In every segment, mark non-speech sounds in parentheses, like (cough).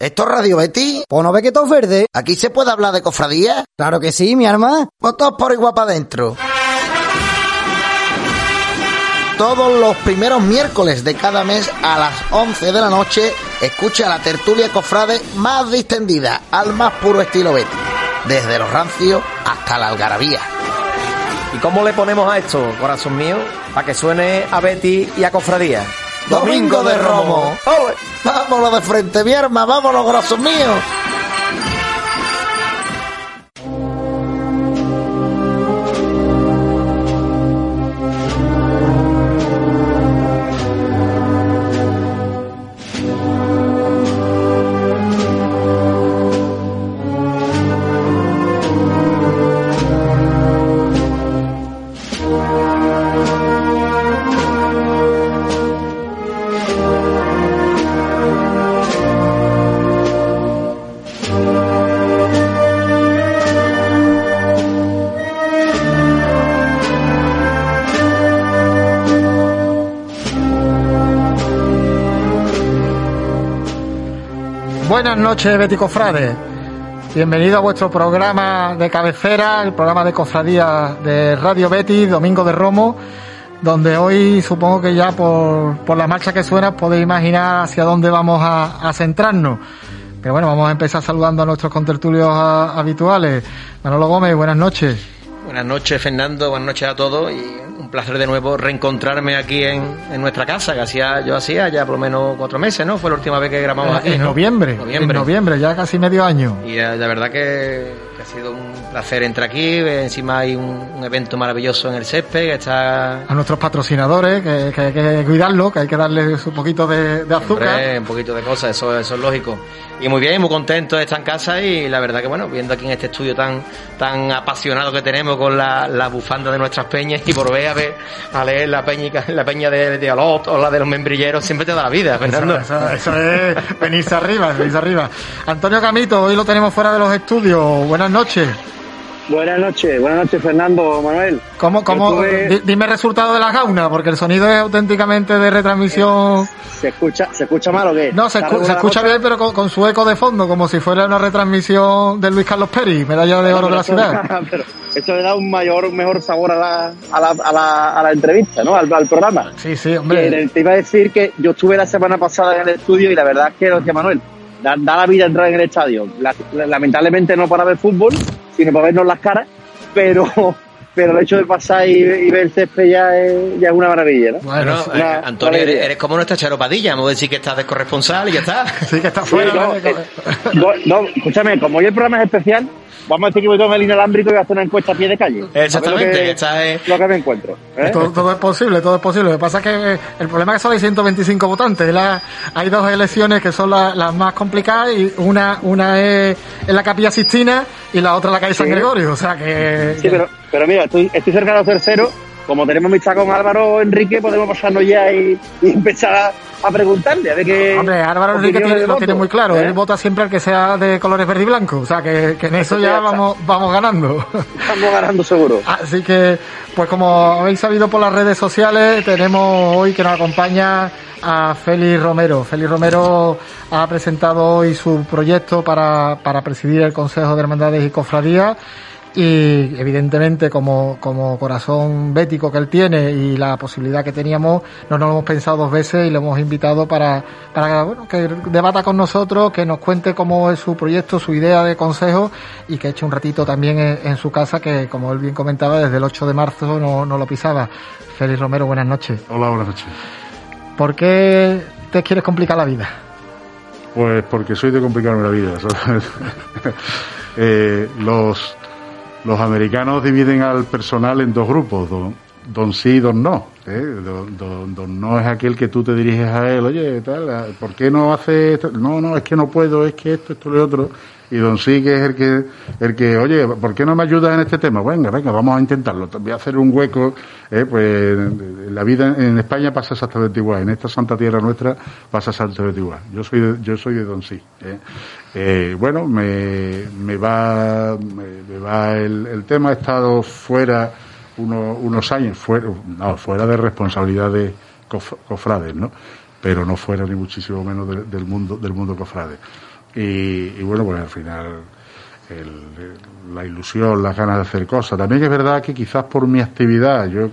¿Esto es Radio Betty? Pues no ve que todo es verde. ¿Aquí se puede hablar de cofradía? Claro que sí, mi arma. Pues todos por igual para adentro. Todos los primeros miércoles de cada mes a las 11 de la noche, escucha la tertulia cofrade más distendida, al más puro estilo Betty. Desde los rancios hasta la algarabía. ¿Y cómo le ponemos a esto, corazón mío? Para que suene a Betty y a Cofradía. Domingo de Romo. ¡Ole! Vámonos de frente, mi arma, vámonos, corazón mío. Buenas noches, Betty Cofrade. Bienvenido a vuestro programa de cabecera, el programa de cofradía de Radio Betty, Domingo de Romo, donde hoy supongo que ya por, por la marcha que suena podéis imaginar hacia dónde vamos a, centrarnos. Pero bueno, vamos a empezar saludando a nuestros contertulios habituales. Manolo Gómez, buenas noches. Buenas noches, Fernando. Buenas noches a todos. Un placer de nuevo reencontrarme aquí en, en nuestra casa, que hacía, yo hacía ya por lo menos cuatro meses, ¿no? Fue la última vez que grabamos aquí. en ¿no? noviembre, Noviembre. en noviembre, ya casi medio año. Y eh, la verdad que, que ha sido un placer entrar aquí. eh, Encima hay un, un evento maravilloso en el césped que está A nuestros patrocinadores, que, que hay que cuidarlo, que hay que darles un poquito de, de azúcar. Un poquito de cosas, eso, eso es lógico. Y muy bien, muy contento de estar en casa y la verdad que bueno, viendo aquí en este estudio tan tan apasionado que tenemos con la, la bufanda de nuestras peñas y por ver a leer la peña la peña de, de Alot o la de los membrilleros siempre te da la vida, Fernando. Eso, eso es venirse arriba, venirse arriba. Antonio Camito, hoy lo tenemos fuera de los estudios. Buenas noches. Buenas noches, buenas noches Fernando, Manuel. ¿Cómo, cómo, dime el resultado de la gauna, porque el sonido es auténticamente de retransmisión. ¿Se escucha, ¿se escucha mal o qué? No, se, ¿Está escu- se regular la escucha bien, pero con, con su eco de fondo, como si fuera una retransmisión de Luis Carlos Peri, medalla de oro de la ciudad. (laughs) pero eso le da un mayor, un mejor sabor a la, a la, a la, a la entrevista, ¿no? Al, al programa. Sí, sí, Que hombre. te iba a decir que yo estuve la semana pasada en el estudio y la verdad es que lo decía Manuel, da, da la vida entrar en el estadio. La- la- lamentablemente no para ver fútbol, sino para vernos las caras, pero, (laughs) pero el hecho de pasar y, y ver el césped ya es, ya es una maravilla, ¿no? Bueno, sí, eh, una- Antonio, eres, como nuestra charopadilla, vamos a decir que estás de corresponsal y ya está. sí que está Sí, fuera. eh, no, no, escúchame, como hoy el programa es especial, vamos a decir que voy a tomar el inalámbrico y voy a hacer una encuesta a pie de calle. Exactamente, lo que, esta es- lo que me encuentro. ¿eh? Todo, todo es posible, todo es posible. Lo que pasa es que eh, el problema es que solo hay 125 votantes. La- hay dos elecciones que son la- las más complicadas y una una es en la Capilla Sistina y la otra en la calle San Sí. Gregorio. O sea que... Sí, pero, pero mira, estoy, estoy cerca de los terceros. Como tenemos amistad con Álvaro Enrique, podemos pasarnos ya y, y empezar a, a preguntarle. A ver qué. Hombre, Álvaro Enrique tiene- lo tiene muy claro. ¿eh? Él vota siempre al que sea de colores verde y blanco. O sea que, que en eso ya vamos, vamos ganando. Estamos ganando seguro. (laughs) Así que, pues como habéis sabido por las redes sociales, tenemos hoy que nos acompaña a Félix Romero. Félix Romero ha presentado hoy su proyecto para, para presidir el Consejo de Hermandades y Cofradías y evidentemente como, como corazón bético que él tiene y la posibilidad que teníamos, no nos lo hemos pensado dos veces y le hemos invitado para, para bueno, que debata con nosotros, que nos cuente cómo es su proyecto, su idea de consejo y que eche un ratito también en, en su casa que como él bien comentaba desde el 8 de marzo no, no lo pisaba. Félix Romero, buenas noches. Hola, buenas noches. ¿Por qué te quieres complicar la vida? Pues porque soy de complicarme la vida. (laughs) Eh, los, los americanos dividen al personal en dos grupos, don, sí y don no. ¿eh? Don, don- don no es aquel que tú te diriges a él, oye, tal, ¿por qué no hace esto? No, no, es que no puedo, es que esto, esto lo otro. Y don sí es el que, el que, oye, ¿por qué no me ayudas en este tema? Venga, venga, vamos a intentarlo. Voy a hacer un hueco. ¿eh? Pues la vida en España pasa exactamente igual. En esta santa tierra nuestra pasa exactamente igual. Yo soy de, yo soy de don sí. ¿eh? Eh, bueno, me, me va, me, va el, tema. He estado fuera uno- unos años, fuera, no, fuera de responsabilidad de cof- cofrades, ¿no? Pero no fuera ni muchísimo menos de- del mundo, del mundo cofrade. Y, bueno, pues al final la ilusión, las ganas de hacer cosas. También es verdad que quizás por mi actividad, yo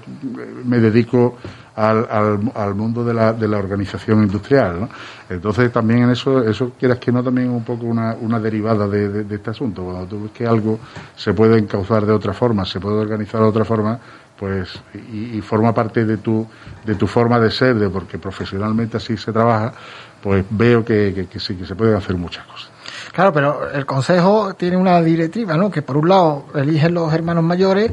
me dedico al, al, mundo de la, de la organización industrial, ¿no? Entonces también en eso, eso quieras que no, también un poco una, una derivada de, este asunto. Cuando tú ves que algo se puede encauzar de otra forma, se puede organizar de otra forma, pues y, forma parte de tu de tu forma de ser de porque profesionalmente así se trabaja pues veo que, que, sí que se pueden hacer muchas cosas. Claro pero el consejo tiene una directiva no que por un lado eligen los hermanos mayores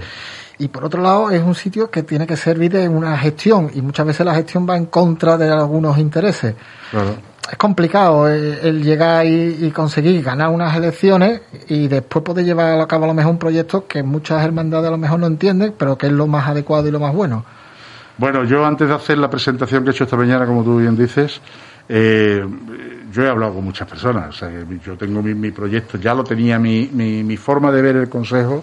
y por otro lado es un sitio que tiene que servir de una gestión y muchas veces la gestión va en contra de algunos intereses. Claro es complicado eh, el, llegar y, conseguir ganar unas elecciones y después poder llevar a cabo a lo mejor un proyecto que muchas hermandades a lo mejor no entienden, pero que es lo más adecuado y lo más bueno. Bueno, yo antes de hacer la presentación que he hecho esta mañana, como tú bien dices, eh, yo he hablado con muchas personas. yo tengo mi, mi, proyecto, ya lo tenía mi, mi, mi forma de ver el Consejo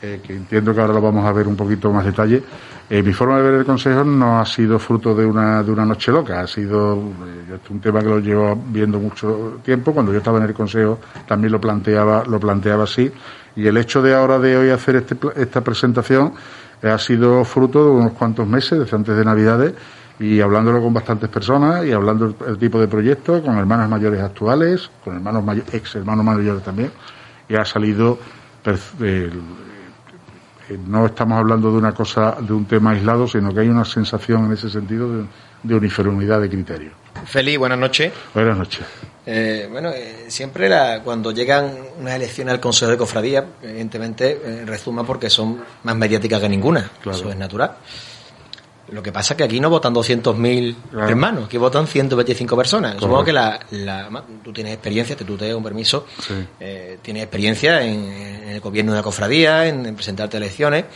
eh, que entiendo que ahora lo vamos a ver un poquito más detalle. Eh, mi forma de ver el Consejo no ha sido fruto de una, de una noche loca, ha sido eh, un tema que lo llevo viendo mucho tiempo. Cuando yo estaba en el Consejo también lo planteaba, lo planteaba así. Y el hecho de ahora de hoy hacer este, esta presentación ha sido fruto de unos cuantos meses, desde antes de Navidades, y hablándolo con bastantes personas y hablando el, tipo de proyectos, con hermanas mayores actuales, con hermanos mayores, ex hermanos mayores también, y ha salido no estamos hablando de una cosa, de un tema aislado, sino que hay una sensación en ese sentido de, uniformidad de criterio. Feliz, buenas noches. Buenas noches. Eh, bueno, eh, siempre cuando llegan unas elecciones al Consejo de Cofradía, evidentemente eh, resuma porque son más mediáticas que ninguna. Eso es natural. Lo que pasa es que aquí no votan 200.000 hermanos, aquí votan 125 personas. Supongo que la, tú tienes experiencia, te tuteo un permiso, eh, tienes experiencia en, el gobierno de la cofradía, en, presentarte elecciones.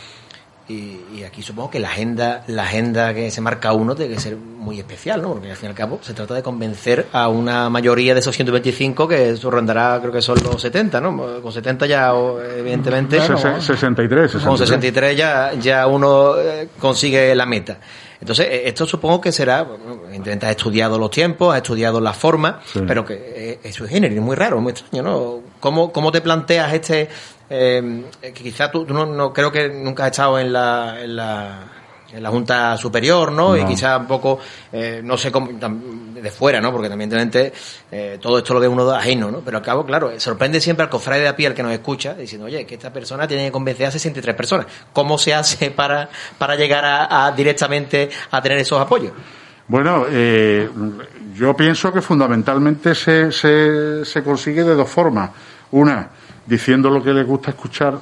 Y, aquí supongo que la agenda, la agenda que se marca uno tiene que ser muy especial, ¿no? Porque al fin y al cabo se trata de convencer a una mayoría de esos 125 que eso rondará, creo que son los 70, ¿no? Con 70 ya, evidentemente. 63, Con 63 ya, ya uno eh, consigue la meta. Entonces, eh, esto supongo que será, evidentemente has estudiado los tiempos, has estudiado la forma, pero que eh, eso es género, es muy raro, muy extraño, ¿no? ¿Cómo, cómo te planteas este, eh, quizás tú, no, creo que nunca has estado en la, en la, en la Junta Superior, ¿no? Y quizás un poco, eh, no sé cómo, de fuera, ¿no? Porque también eh, todo esto lo ve uno ajeno, ¿no? Pero al cabo, claro, sorprende siempre al cofrade de a pie, al que nos escucha, diciendo, oye, que esta persona tiene que convencer a 63 personas. ¿Cómo se hace (laughs) para, para llegar a, directamente a tener esos apoyos? Bueno, eh, yo pienso que fundamentalmente se, se, se consigue de dos formas. Una, diciendo lo que les gusta escuchar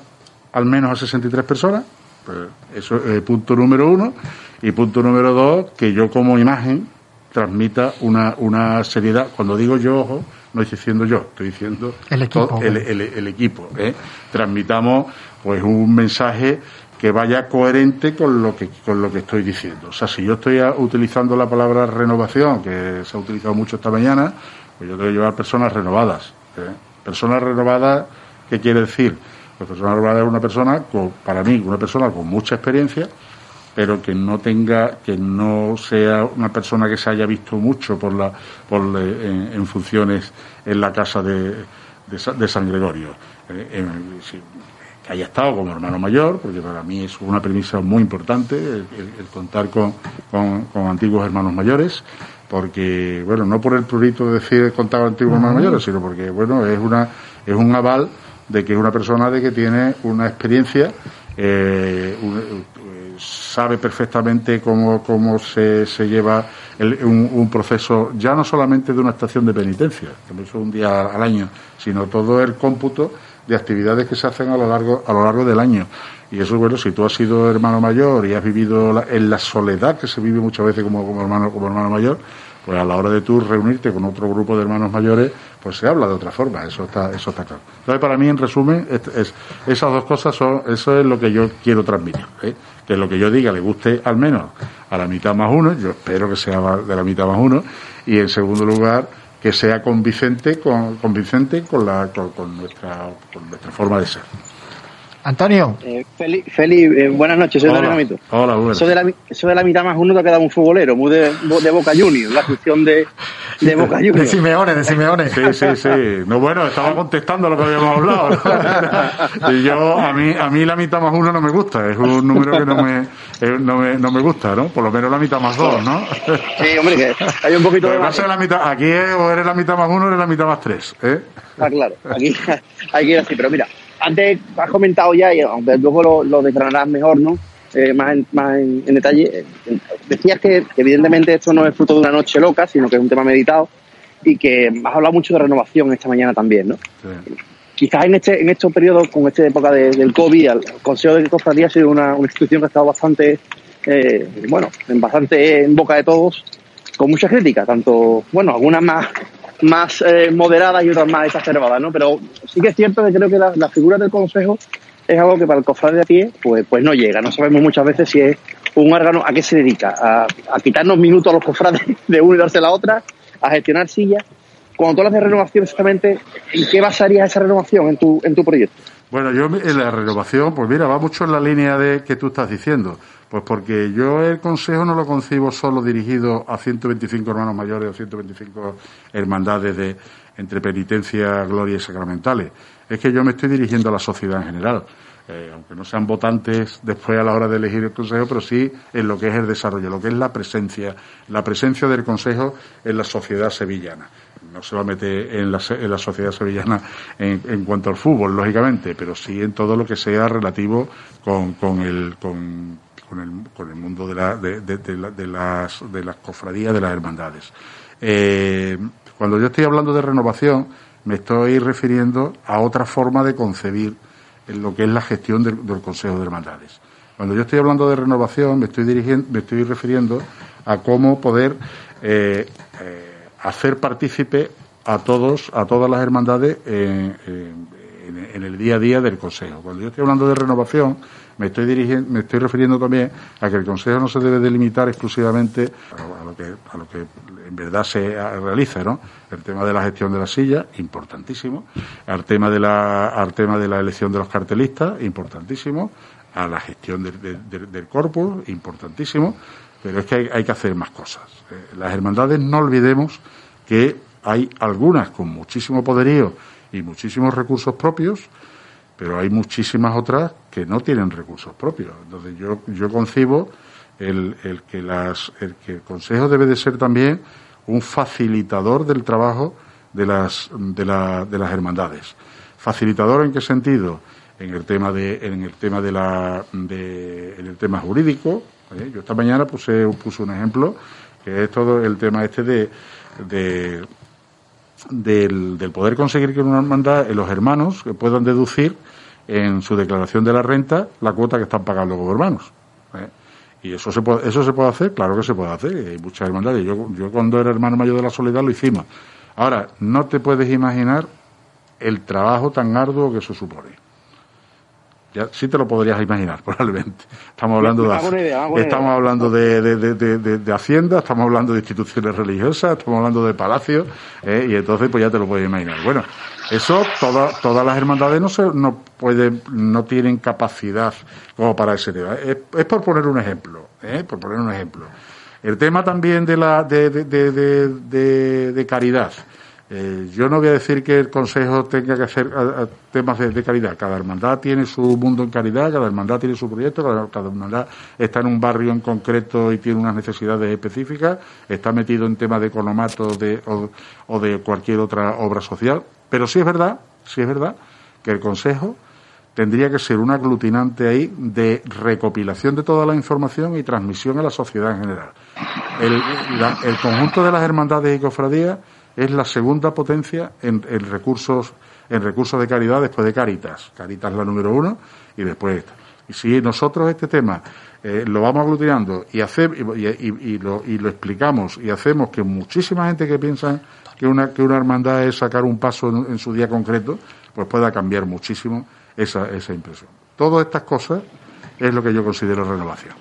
al menos a 63 personas. Pues eso es punto número uno. Y punto número dos, que yo como imagen transmita una, una seriedad. Cuando digo yo, ojo, no estoy diciendo yo, estoy diciendo el equipo. el, equipo ¿eh? Transmitamos pues un mensaje que vaya coherente con lo que con lo que estoy diciendo. O sea, si yo estoy utilizando la palabra renovación, que se ha utilizado mucho esta mañana, pues yo tengo que llevar personas renovadas. ¿eh? Personas renovadas ¿Qué quiere decir? Pues persona renovadas es una persona, con, para mí, una persona con mucha experiencia, pero que no tenga, que no sea una persona que se haya visto mucho por la, por en, funciones en la casa de, de, San Gregorio. Eh, que haya estado como hermano mayor, porque para mí es una premisa muy importante el, contar con, con, antiguos hermanos mayores, porque, bueno, no por el prurito de decir contar con antiguos hermanos mayores, sino porque, bueno, es una, es un aval de que una persona de que tiene una experiencia, eh, sabe perfectamente cómo, cómo se, se lleva un, proceso, ya no solamente de una estación de penitencia, que eso un día al año, sino todo el cómputo de actividades que se hacen a lo largo, a lo largo del año. Y eso, bueno, si tú has sido hermano mayor y has vivido en la soledad que se vive muchas veces como, como, hermano, como hermano mayor, pues a la hora de tú reunirte con otro grupo de hermanos mayores, pues se habla de otra forma, eso está, eso está claro. Entonces, para mí, en resumen, es, esas dos cosas son, eso es lo que yo quiero transmitir, ¿eh? que lo que yo diga le guste al menos a la mitad más uno, yo espero que sea de la mitad más uno, y en segundo lugar, que sea convincente con, convincente con, la, con, nuestra, con nuestra forma de ser. Antonio. Eh, Feli, Feli eh, buenas noches, soy Hola. Daniel Amito. Hola, buenas. Eso de, la, eso de la mitad más uno te ha quedado un futbolero, muy de, de Boca Juniors, la función de, de Boca (laughs) De Juniors. Simeone, de Simeone. Sí, sí, sí. No, bueno, estaba contestando lo que habíamos hablado. ¿no? (laughs) Y yo, a mí, a mí la mitad más uno no me gusta. Es un número que no me, eh, no me, no me gusta, ¿no? Por lo menos la mitad más dos, ¿no? Sí, hombre, que hay un poquito de la mitad, aquí es, o eres la mitad más uno o eres la mitad más tres, ¿eh? Está claro, aquí hay que ir así. Pero mira, antes has comentado ya, y aunque luego lo, lo declararás mejor, ¿no? Eh, más en, más en, en detalle. eh, decías que evidentemente esto no es fruto de una noche loca, sino que es un tema meditado y que has hablado mucho de renovación esta mañana también, ¿no? Sí. Quizás en este en estos periodos, con esta época de- del COVID, el Consejo de Cofradía ha sido una, una institución que ha estado bastante, eh, bueno, en bastante en boca de todos, con mucha crítica, tanto, bueno, algunas más más eh, moderadas y otras más exacerbadas, ¿no? Pero sí que es cierto que creo que la, figura del Consejo es algo que para el cofrade de a pie, pues, pues no llega. No sabemos muchas veces si es un órgano a qué se dedica, a, a quitarnos minutos a los cofrades de uno y darse la otra, a gestionar sillas. Cuando tú hablas de renovación, exactamente, ¿en qué basarías esa renovación en tu, en tu proyecto? Bueno, yo en la renovación, pues mira, va mucho en la línea de que tú estás diciendo. Pues porque yo el consejo no lo concibo solo dirigido a 125 hermanos mayores o 125 hermandades de entre penitencia, gloria y sacramentales. Es que yo me estoy dirigiendo a la sociedad en general. Eh, aunque no sean votantes después a la hora de elegir el consejo, pero sí en lo que es el desarrollo, lo que es la presencia, la presencia del consejo en la sociedad sevillana no solamente en la, se- en la sociedad sevillana en, en cuanto al fútbol, lógicamente, pero sí en todo lo que sea relativo con, con el, con, con el, con el mundo de, la, de, la- de las, de las cofradías, de las hermandades. Eh, cuando yo estoy hablando de renovación, me estoy refiriendo a otra forma de concebir lo que es la gestión del, Consejo de Hermandades. Cuando yo estoy hablando de renovación, me estoy, dirigiendo, me estoy refiriendo a cómo poder eh, eh, hacer partícipe a todos, a todas las hermandades en el día a día del Consejo. Cuando yo estoy hablando de renovación, me estoy dirigiendo, me estoy refiriendo también a que el Consejo no se debe delimitar exclusivamente a lo que, a lo que en verdad se realiza, ¿no? El tema de la gestión de la silla, importantísimo. Al tema de la, al tema de la elección de los cartelistas, importantísimo. A la gestión del, corpus, importantísimo. Pero es que hay, hay que hacer más cosas. Eh, las hermandades, no olvidemos que hay algunas con muchísimo poderío y muchísimos recursos propios, pero hay muchísimas otras que no tienen recursos propios. Entonces yo, yo concibo el, el que las, el que el Consejo debe de ser también un facilitador del trabajo de las, de, la- de las hermandades. ¿Facilitador en qué sentido? En el tema de, en el tema de la, de, en el tema jurídico. ¿eh? Yo esta mañana puse, puse un ejemplo que es todo el tema este de, de del, del poder conseguir que una hermandad, eh, los hermanos que puedan deducir en su declaración de la renta la cuota que están pagando como hermanos. ¿eh? Y eso se puede, eso se puede hacer, claro que se puede hacer. Hay muchas hermandades. Yo, yo cuando era hermano mayor de la soledad lo hicimos. Ahora, no te puedes imaginar el trabajo tan arduo que eso supone. Ya, sí te lo podrías imaginar, (laughs) probablemente. Estamos hablando de, idea, estamos hablando de, de, de, de- de- Hacienda, estamos hablando de instituciones religiosas, estamos hablando de palacios, ¿eh? y entonces pues ya te lo puedes imaginar. Bueno, eso toda- todas las hermandades no se, no pueden, no tienen capacidad como para ese tema. Es, es por poner un ejemplo, ¿eh? por poner un ejemplo. El tema también de la de, de, de- de- de caridad. Eh, yo no voy a decir que el Consejo tenga que hacer temas de, de caridad. Cada hermandad tiene su mundo en caridad, cada hermandad tiene su proyecto, cada, hermandad está en un barrio en concreto y tiene unas necesidades específicas, está metido en temas de economato de, o, de cualquier otra obra social. Pero sí es verdad, sí es verdad que el Consejo tendría que ser un aglutinante ahí de recopilación de toda la información y transmisión a la sociedad en general. El conjunto de las hermandades y cofradías es la segunda potencia en, recursos en recursos de caridad después de Caritas. Caritas la número uno y después esta. Y si nosotros este tema eh, lo vamos aglutinando y, hace, y, y- y lo, y lo explicamos y hacemos que muchísima gente que piensa que una, que una hermandad es sacar un paso en, en su día concreto, pues pueda cambiar muchísimo esa, esa impresión. Todas estas cosas es lo que yo considero renovación.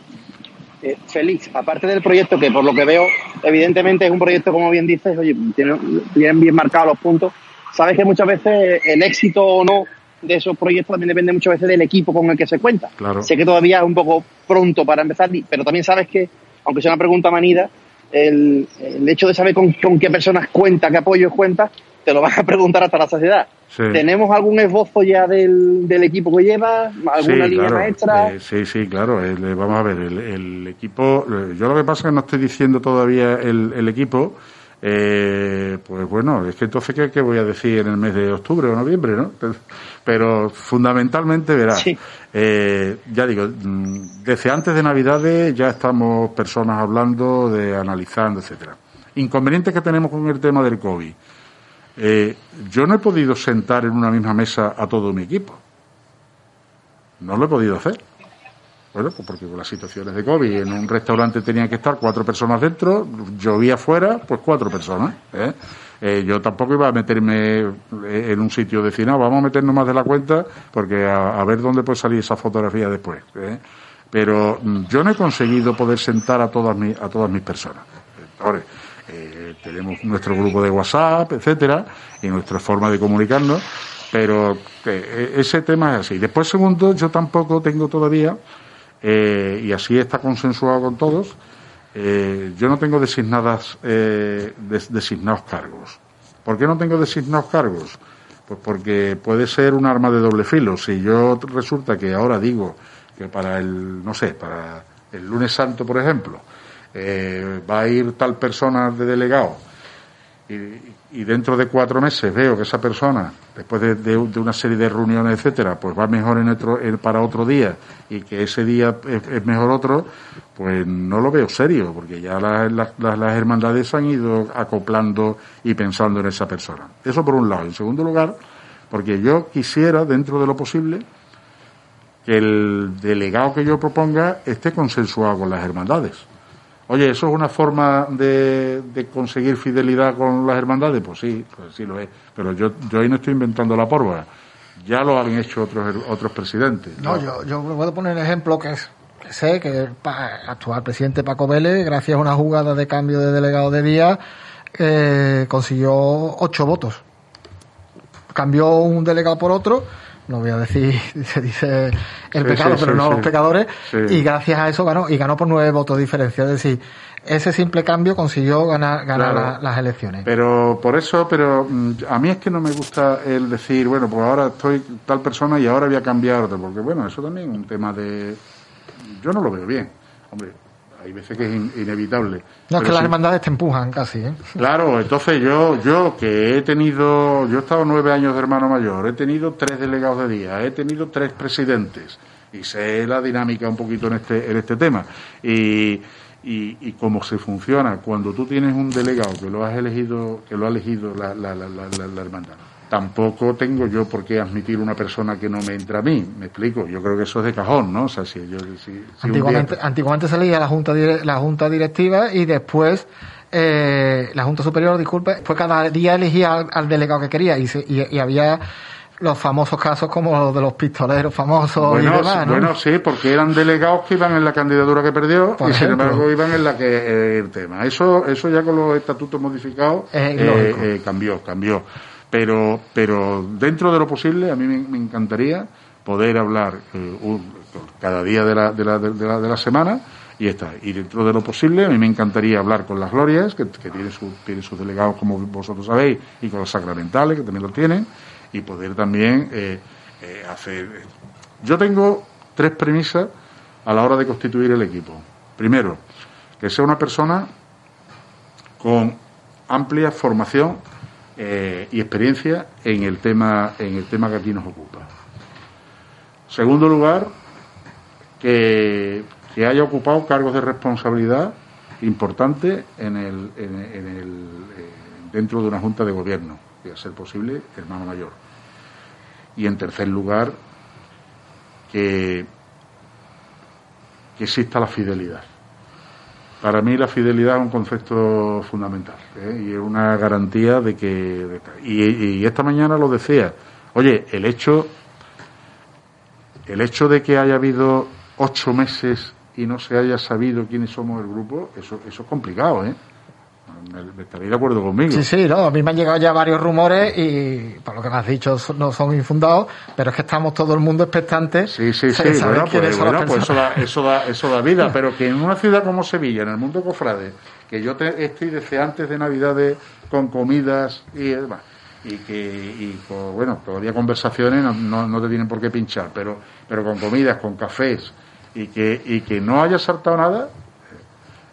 Félix, aparte del proyecto, que por lo que veo, evidentemente es un proyecto, como bien dices, oye, tiene- tienen bien marcados los puntos. Sabes que muchas veces el éxito o no de esos proyectos también depende muchas veces del equipo con el que se cuenta. Claro. Sé que todavía es un poco pronto para empezar, pero también sabes que, aunque sea una pregunta manida, el, el hecho de saber con, con, qué personas cuenta, qué apoyos cuenta, te lo van a preguntar hasta la sociedad. Sí. ¿Tenemos algún esbozo ya del, del equipo que lleva? ¿Alguna sí, línea claro. maestra? Eh, sí, sí, claro. El- vamos a ver, el, el equipo. eh, Yo lo que pasa es que no estoy diciendo todavía el, el equipo. Eh, pues bueno, es que entonces, ¿qué, qué voy a decir en el mes de octubre o noviembre, no? (laughs) Pero fundamentalmente, verás, Sí. eh, ya digo, mm, desde antes de Navidades ya estamos personas hablando, de analizando, etcétera. Inconvenientes que tenemos con el tema del COVID. Eh, yo no he podido sentar en una misma mesa a todo mi equipo. No lo he podido hacer. Bueno, pues porque con las situaciones de COVID, en un restaurante tenían que estar cuatro personas dentro, llovía afuera, pues cuatro personas. ¿eh? Eh, yo tampoco iba a meterme eh, en un sitio de no, vamos a meternos más de la cuenta, porque a, ver dónde puede salir esa fotografía después. Pero mm, yo no he conseguido poder sentar a todas mis, a todas mis personas. Ahora, tenemos nuestro grupo de WhatsApp, etcétera, y nuestra forma de comunicarnos, pero eh, ese tema es así. Después, segundo, yo tampoco tengo todavía, eh, y así está consensuado con todos, eh, yo no tengo designadas, eh, des- designados cargos. ¿Por qué no tengo designados cargos? Pues porque puede ser un arma de doble filo. Si yo resulta que ahora digo que para el, no sé, para el lunes santo, por ejemplo, eh, va a ir tal persona de delegado y, dentro de cuatro meses veo que esa persona, después de, una serie de reuniones, etcétera, pues va mejor en otro, en- para otro día y que ese día es, mejor otro, pues no lo veo serio, porque ya las, hermandades han ido acoplando y pensando en esa persona. Eso por un lado. En segundo lugar, porque yo quisiera, dentro de lo posible, que el delegado que yo proponga esté consensuado con las hermandades. Oye, ¿eso es una forma de, de conseguir fidelidad con las hermandades? Pues sí, pues sí lo es. Pero yo, yo ahí no estoy inventando la pólvora. Ya lo han hecho otros, otros presidentes. No, yo, yo puedo poner un ejemplo que, es, que sé que el actual presidente Paco Vélez, gracias a una jugada de cambio de delegado de día, eh, consiguió ocho votos. Cambió un delegado por otro, no voy a decir, (laughs) se dice el Sí, pecado, sí, pero sí, no los pecadores, y gracias a eso ganó, y ganó por nueve votos de diferencia. Es decir, ese simple cambio consiguió ganar, ganar Claro. la- las elecciones. Pero por eso, pero mm, a mí es que no me gusta el decir, bueno, pues ahora estoy tal persona y ahora voy a cambiar porque bueno, eso también es un tema de... Yo no lo veo bien. Hombre, hay veces que es in- inevitable. No, es que las sí- hermandades te empujan casi, ¿eh? Claro, entonces yo, yo que he tenido, yo he estado nueve años de hermano mayor, he tenido tres delegados de día, he tenido tres presidentes y sé la dinámica un poquito en este, en este tema y, y, y cómo se funciona cuando tú tienes un delegado que lo has elegido, que lo ha elegido la, la, la- la hermandad. Tampoco tengo yo por qué admitir una persona que no me entra a mí, me explico. Yo creo que eso es de cajón, ¿no? O sea, si yo, si, si día- Antiguamente, antiguamente se leía la junta la junta directiva y después eh, la junta superior, disculpe, pues cada día elegía al, al delegado que quería y, se- y, y había los famosos casos como los de los pistoleros famosos Bueno, y demás, ¿no? bueno, sí, porque eran delegados que iban en la candidatura que perdió Por y sin embargo iban en la que eh, el tema. Eso, eso ya con los estatutos modificados Es eh, eh, cambió, cambió. Pero, pero dentro de lo posible, a mí me, encantaría poder hablar eh, cada día de la, de, la, de, la, de la semana y está. Y dentro de lo posible, a mí me encantaría hablar con las glorias, que, que tienen, su- tienen sus delegados, como vosotros sabéis, y con los sacramentales, que también lo tienen, y poder también eh, eh, hacer. Yo tengo tres premisas a la hora de constituir el equipo. Primero, que sea una persona con amplia formación eh, y experiencia en el tema en el tema que aquí nos ocupa. Segundo lugar, que, haya ocupado cargos de responsabilidad importantes en el, en, en el, eh, dentro de una junta de gobierno, y a ser posible hermano mayor. Y en tercer lugar, que, que exista la fidelidad. Para mí la fidelidad es un concepto fundamental ¿eh? y es una garantía de que... y, y esta mañana lo decía, oye, el hecho, el hecho de que haya habido ocho meses y no se haya sabido quiénes somos el grupo, eso, eso es complicado, ¿eh? Me, estaréis de acuerdo conmigo. Sí, sí, no, a mí me han llegado ya varios rumores y por lo que me has dicho no son infundados, pero es que estamos todo el mundo expectantes. Sí, sí, sí, saber bueno, pues, bueno, pues eso, da, eso, da, eso da vida, pero que en una ciudad como Sevilla, en el mundo cofrade, que yo te, estoy desde antes de Navidades con comidas y demás, y que, y con, bueno, todavía conversaciones no, no, no te tienen por qué pinchar, pero, pero con comidas, con cafés, y que, y que no haya saltado nada,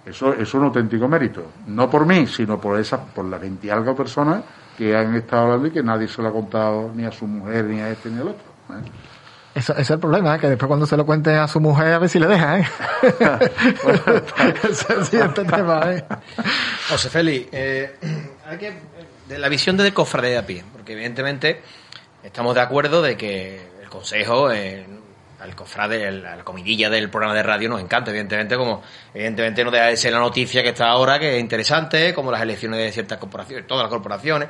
eso es un auténtico mérito. No por mí, sino por esas, por las 20 y algo personas que han estado hablando y que nadie se lo ha contado ni a su mujer, ni a este, ni al otro. ¿eh? Eso, ese es el problema, ¿eh? que después cuando se lo cuente a su mujer a ver si le deja, ¿eh? (laughs) (laughs) ese es el siguiente tema, ¿eh? José Félix, eh, hay que, de la visión del cofrade de a pie, porque evidentemente estamos de acuerdo de que el consejo, eh, al cofrade, el- la comidilla del programa de radio nos encanta, evidentemente, como evidentemente no deja de ser la noticia que está ahora, que es interesante, como las elecciones de ciertas corporaciones, todas las corporaciones.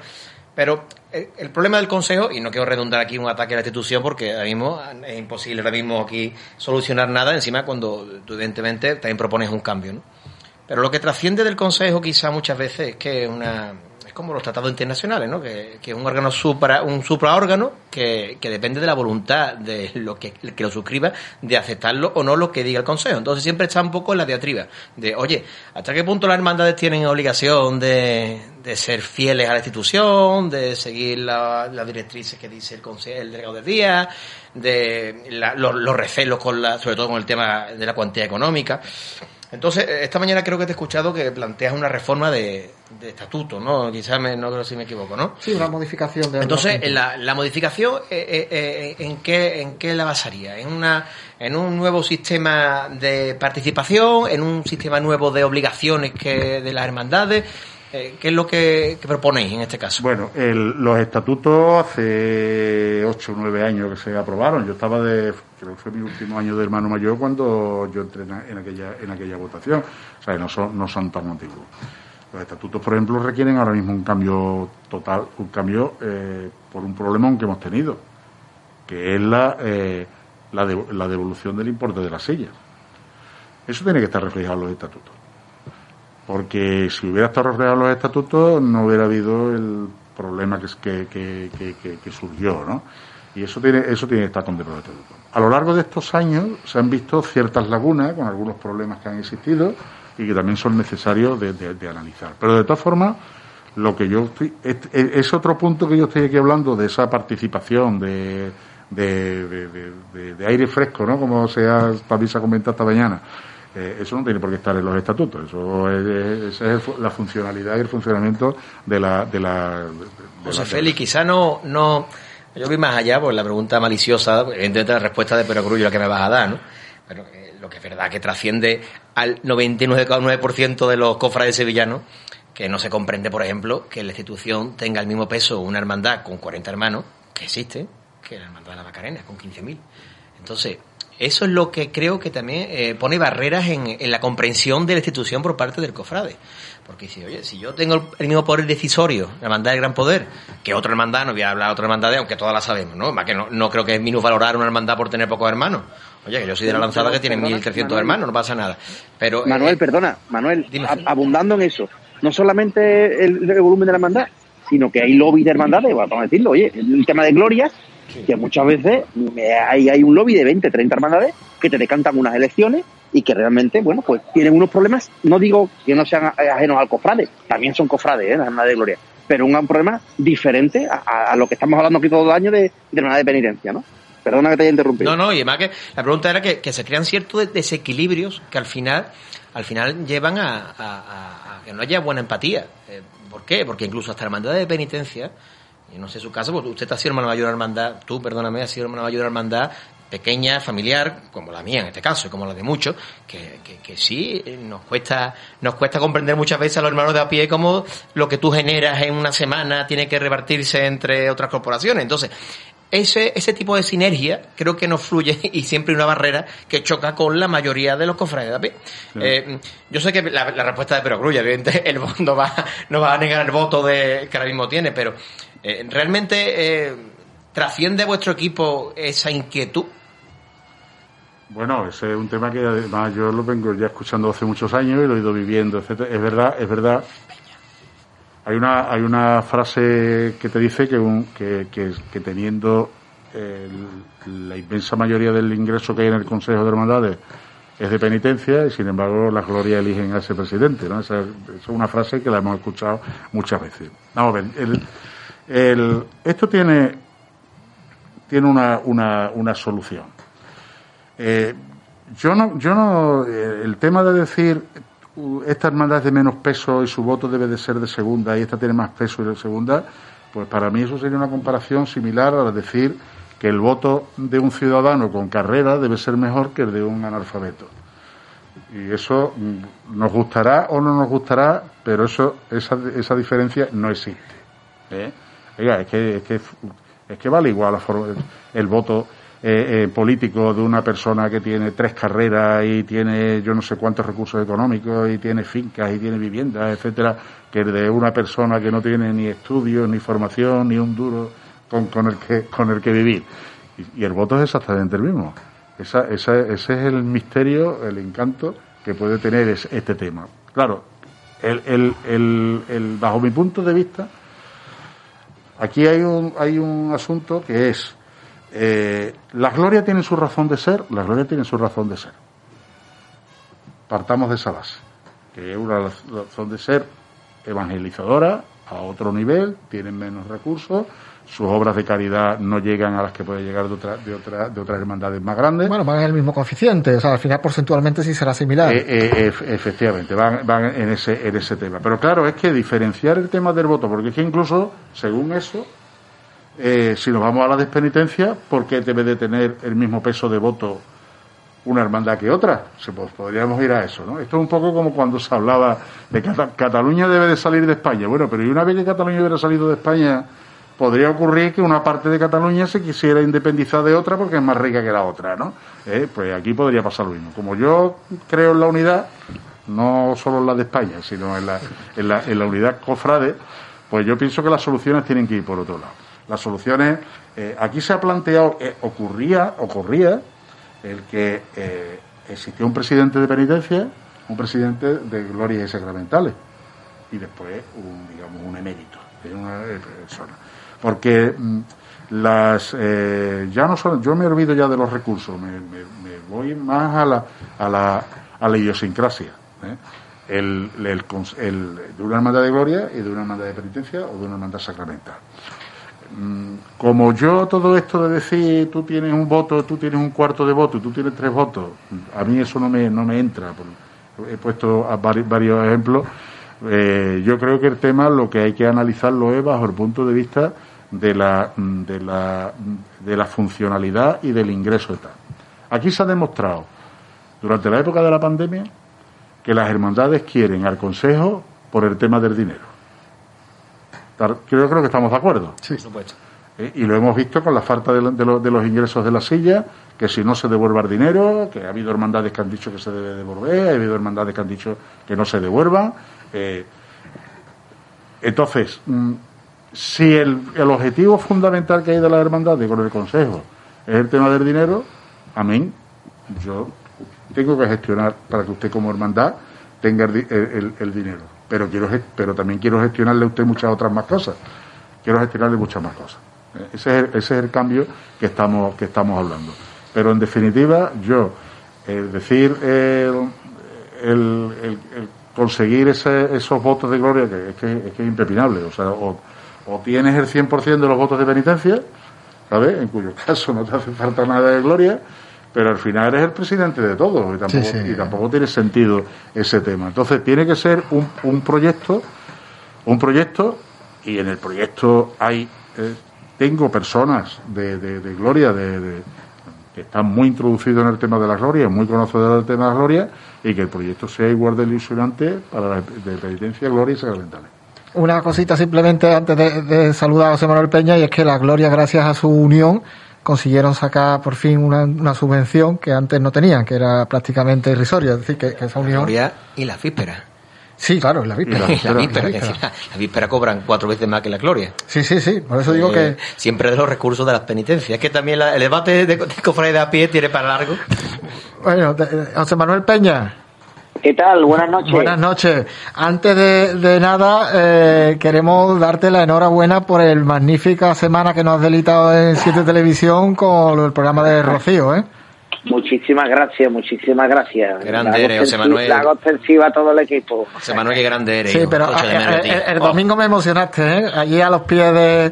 Pero el, el problema del Consejo, y no quiero redundar aquí un ataque a la institución porque ahora mismo es imposible ahora mismo aquí solucionar nada, encima cuando tú evidentemente también propones un cambio, ¿no? Pero lo que trasciende del Consejo quizá muchas veces es que es una como los tratados internacionales, ¿no? Que, que es un órgano supra, un supraórgano que, que depende de la voluntad de lo que, lo suscriba de aceptarlo o no lo que diga el Consejo. Entonces siempre está un poco en la diatriba de, oye, ¿hasta qué punto las hermandades tienen obligación de, de ser fieles a la institución, de seguir la- las directrices que dice el consejo, el delegado de día, de la- los, los recelos con la, sobre todo con el tema de la cuantía económica? Entonces, eh, esta mañana creo que te he escuchado que planteas una reforma de, de estatuto, ¿no? Quizás me, no creo si me equivoco, ¿no? Sí, una modificación de... Entonces, en la, la modificación, eh, eh, eh, ¿en, qué, ¿en qué la basaría? ¿En, una, ¿En un nuevo sistema de participación? ¿En un sistema nuevo de obligaciones que de las hermandades? Eh, ¿Qué es lo que, proponéis en este caso? Bueno, el- los estatutos hace 8 o 9 años que se aprobaron. Yo estaba de, creo que fue mi último año de hermano mayor cuando yo entré en, aquella, en aquella votación. O sea, no son, no son tan antiguos. Los estatutos, por ejemplo, requieren ahora mismo un cambio total, un cambio eh, por un problemón que hemos tenido, que es la, eh, la, de- la devolución del importe de la silla. Eso tiene que estar reflejado en los estatutos porque si hubiera estado en los estatutos no hubiera habido el problema que, que, que, que- surgió, ¿no? Y eso tiene, eso tiene que estar contemplado en los estatutos. A lo largo de estos años se han visto ciertas lagunas con algunos problemas que han existido y que también son necesarios de, de- de analizar. Pero de todas formas, lo que yo estoy, es, otro punto que yo estoy aquí hablando de esa participación, de- de aire fresco, ¿no? Como se ha, también se ha comentado esta mañana. Eh, eso no tiene por qué estar en los estatutos. Eso es, es- esa es la funcionalidad y el funcionamiento de la. De la de- José la- Félix, quizá no, no, yo voy más allá por la pregunta maliciosa, evidentemente la respuesta de Perogrullo la que me vas a dar, ¿no? Pero eh, lo que es verdad que trasciende al 99,9% de los cofrades sevillanos, que no se comprende, por ejemplo, que la institución tenga el mismo peso una hermandad con 40 hermanos, que existe, que la hermandad de la Macarena, con 15.000. Entonces, eso es lo que creo que también eh, pone barreras en, en la comprensión de la institución por parte del cofrade. Porque si, oye, si yo tengo el, mismo poder decisorio, la hermandad del gran poder, que otra hermandad, no voy a hablar de otra hermandad, aunque todas la sabemos, ¿no? Más que no, no creo que es minusvalorar una hermandad por tener pocos hermanos. Oye, que yo soy de la lanzada que tiene Perdona, 1.300 Manuel. hermanos, no pasa nada. Pero, eh, Manuel, perdona, Manuel, Dime. abundando en eso, no solamente el, el volumen de la hermandad, sino que hay lobby de hermandades, vamos a decirlo, oye, el tema de glorias, que muchas veces hay, hay un lobby de 20, 30 hermandades que te decantan unas elecciones y que realmente, bueno, pues tienen unos problemas, no digo que no sean ajenos al cofrade, también son cofrades, ¿eh? las hermandades de gloria, pero un problema diferente a, lo que estamos hablando aquí todo el año de, de hermandades de penitencia, ¿no? Perdona que te haya interrumpido. No, no, y además que la pregunta era que, que se crean ciertos de- desequilibrios que al final, al final llevan a, a- a- a que no haya buena empatía. Eh, ¿Por qué? Porque incluso hasta hermandades de penitencia, y no sé su caso, porque usted ha sido hermano mayor de hermandad, tú, perdóname, has sido hermano mayor de hermandad pequeña, familiar, como la mía en este caso, y como la de muchos, que, que, que sí, eh, nos cuesta, nos cuesta comprender muchas veces a los hermanos de a pie cómo lo que tú generas en una semana tiene que repartirse entre otras corporaciones. Entonces, ese, ese tipo de sinergia creo que no fluye (laughs) y siempre hay una barrera que choca con la mayoría de los cofrades de a pie. Eh, yo sé que la, la respuesta de Perogrulla, evidentemente, el (laughs) no va, no va a negar el voto de, que ahora mismo tiene, pero eh, realmente eh, trasciende vuestro equipo esa inquietud. Bueno, ese es un tema que además yo lo vengo ya escuchando hace muchos años y lo he ido viviendo, etcétera. Es verdad, es verdad Hay una, hay una frase que te dice que, un, que, que, teniendo el- la inmensa mayoría del ingreso que hay en el Consejo de Hermandades es de penitencia y sin embargo las glorias eligen a ese presidente. ¿no? Esa, esa es una frase que la hemos escuchado muchas veces. Vamos a ver, el, el- esto tiene, tiene una, una, una solución. Eh, yo no, yo no, eh, el tema de decir uh, esta hermandad es de menos peso y su voto debe de ser de segunda y esta tiene más peso y de segunda, pues para mí eso sería una comparación similar a decir que el voto de un ciudadano con carrera debe ser mejor que el de un analfabeto. Y eso mm, nos gustará o no nos gustará, pero eso, esa, esa diferencia no existe. ¿eh? Oiga, es que, es que, es que vale igual el voto eh, eh, político de una persona que tiene tres carreras y tiene yo no sé cuántos recursos económicos y tiene fincas y tiene viviendas, etcétera, que el de una persona que no tiene ni estudios, ni formación, ni un duro con, con el que con el que vivir. Y, el voto es exactamente el mismo. Esa, esa- ese es el misterio, el encanto que puede tener es- este tema. Claro, el, el, el- bajo mi punto de vista, aquí hay un, hay un asunto que es, eh, la gloria tiene su razón de ser, la gloria tiene su razón de ser. Partamos de esa base, que es una razón de ser evangelizadora a otro nivel, tienen menos recursos, sus obras de caridad no llegan a las que puede llegar de, otra, de, otra, de otras hermandades más grandes. Bueno, van en el mismo coeficiente, o sea, al final porcentualmente sí será similar. Eh, eh, ef- efectivamente, van, van en, ese, en ese tema. Pero claro, es que diferenciar el tema del voto, porque es que incluso, según eso, eh, si nos vamos a la despenitencia, ¿por qué debe de tener el mismo peso de voto una hermandad que otra? Se, pues, podríamos ir a eso, ¿no? Esto es un poco como cuando se hablaba de que Cata- Cataluña debe de salir de España. Bueno, pero y una vez que Cataluña hubiera salido de España, podría ocurrir que una parte de Cataluña se quisiera independizar de otra porque es más rica que la otra, ¿no? Eh, pues aquí podría pasar lo mismo. Como yo creo en la unidad, no solo en la de España, sino en la, en la, en la unidad cofrade, pues yo pienso que las soluciones tienen que ir por otro lado. Las soluciones, eh, aquí se ha planteado, eh, ocurría, ocurría el que eh, existía un presidente de penitencia, un presidente de glorias y sacramentales, y después un, digamos, un emérito Porque mm, las eh, ya no son, yo me olvido ya de los recursos, me, me- voy más a la, a la, a la idiosincrasia. ¿eh? El, el el- de una hermandad de gloria y de una hermandad de penitencia o de una hermandad sacramental. Mm, Como yo todo esto de decir tú tienes un voto, tú tienes un cuarto de voto, tú tienes tres votos, a mí eso no me, no me entra. He puesto varios ejemplos. Eh, yo creo que el tema lo que hay que analizarlo es bajo el punto de vista de la, de la, de la funcionalidad y del ingreso y tal. Aquí se ha demostrado durante la época de la pandemia que las hermandades quieren al Consejo por el tema del dinero. Yo creo que estamos de acuerdo. Por supuesto. ¿eh? Y lo hemos visto con la falta de, de lo- de los ingresos de la silla, que si no se devuelva el dinero, que ha habido hermandades que han dicho que se debe devolver, ha habido hermandades que han dicho que no se devuelvan. Eh. entonces, mm, si el, el objetivo fundamental que hay de las hermandades con el Consejo es el tema del dinero, amén, yo tengo que gestionar para que usted como hermandad tenga el, el- dinero. Pero, quiero, pero también quiero gestionarle a usted muchas otras más cosas. Quiero gestionarle muchas más cosas. Eh, Ese es, ese es el cambio que estamos, que estamos hablando. Pero en definitiva, yo, el decir el, el- el- el conseguir ese- esos votos de gloria, que es que es, que es impepinable. O sea, o, o tienes el 100% de los votos de penitencia, ¿sabes? En cuyo (laughs) caso no te hace falta nada de gloria, pero al final eres el presidente de todo y tampoco, Sí, sí. y tampoco tiene sentido ese tema. Entonces tiene que ser un, un proyecto, un proyecto, y en el proyecto hay, eh, tengo personas de, de- de gloria, de, de- que están muy introducidos en el tema de la gloria, muy conocedores del tema de la gloria, y que el proyecto sea igual de ilusionante para la de penitencia, gloria y sacramentales. Una cosita simplemente antes de, de saludar a José Manuel Peña y es que la Gloria, gracias a su unión, consiguieron sacar por fin una, una subvención que antes no tenían, que era prácticamente irrisoria. Es decir, que, que esa unión. Gloria y la víspera. Sí, claro, la víspera. (laughs) la La víspera, víspera, la que víspera. encima, la víspera cobran cuatro veces más que la gloria. Sí, sí, sí. Por eso digo Eh, que. Siempre de los recursos de las penitencias. Es que también la- el debate de, de cofradía de a pie tiene para largo. (laughs) Bueno, de- de- José Manuel Peña. ¿Qué tal? Buenas noches. Buenas noches. Antes de, de nada, eh, queremos darte la enhorabuena por el magnífica semana que nos has delitado en Siete Televisión con el programa de Rocío, ¿eh? Muchísimas gracias, muchísimas gracias. Grande eres, José Manuel. La hago extensiva a todo el equipo. José Manuel, qué grande eres. Sí, hijo. pero eh, menos, eh, el, Oh. domingo me emocionaste, ¿eh? Allí a los pies de,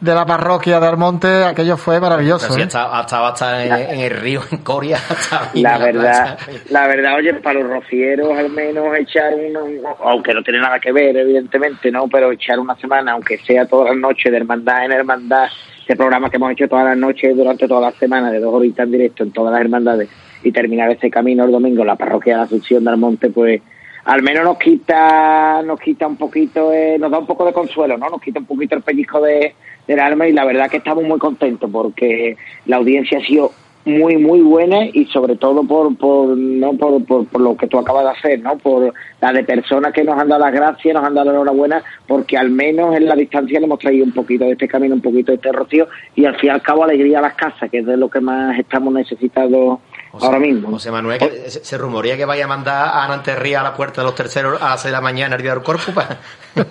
de la parroquia de Almonte, aquello fue maravilloso, sí, ¿eh? hasta en, en el río, en Coria. hasta La verdad, la verdad, oye, para los rocieros al menos echar una, aunque no tiene nada que ver, evidentemente, ¿no? Pero echar una semana, aunque sea todas las noches, de hermandad en hermandad, este programa que hemos hecho todas las noches durante toda la semana, de dos horitas en directo en todas las hermandades, y terminar ese camino el domingo en la parroquia de la Asunción de Almonte, pues al menos nos quita, nos quita un poquito, eh, nos da un poco de consuelo, ¿no? Nos quita un poquito el pellizco de, del alma y la verdad que estamos muy contentos porque la audiencia ha sido muy muy buena y sobre todo por por no por, por, por lo que tú acabas de hacer no por la de personas que nos han dado las gracias nos han dado la enhorabuena porque al menos en la distancia le hemos traído un poquito de este camino un poquito de este rocío y al fin y al cabo alegría a las casas que es de lo que más estamos necesitados José- ahora mismo José Manuel, que se, rumorea que vaya a mandar a Ana Terría a la puerta de los terceros a las 6 de la mañana el día del corpus. pa- (laughs)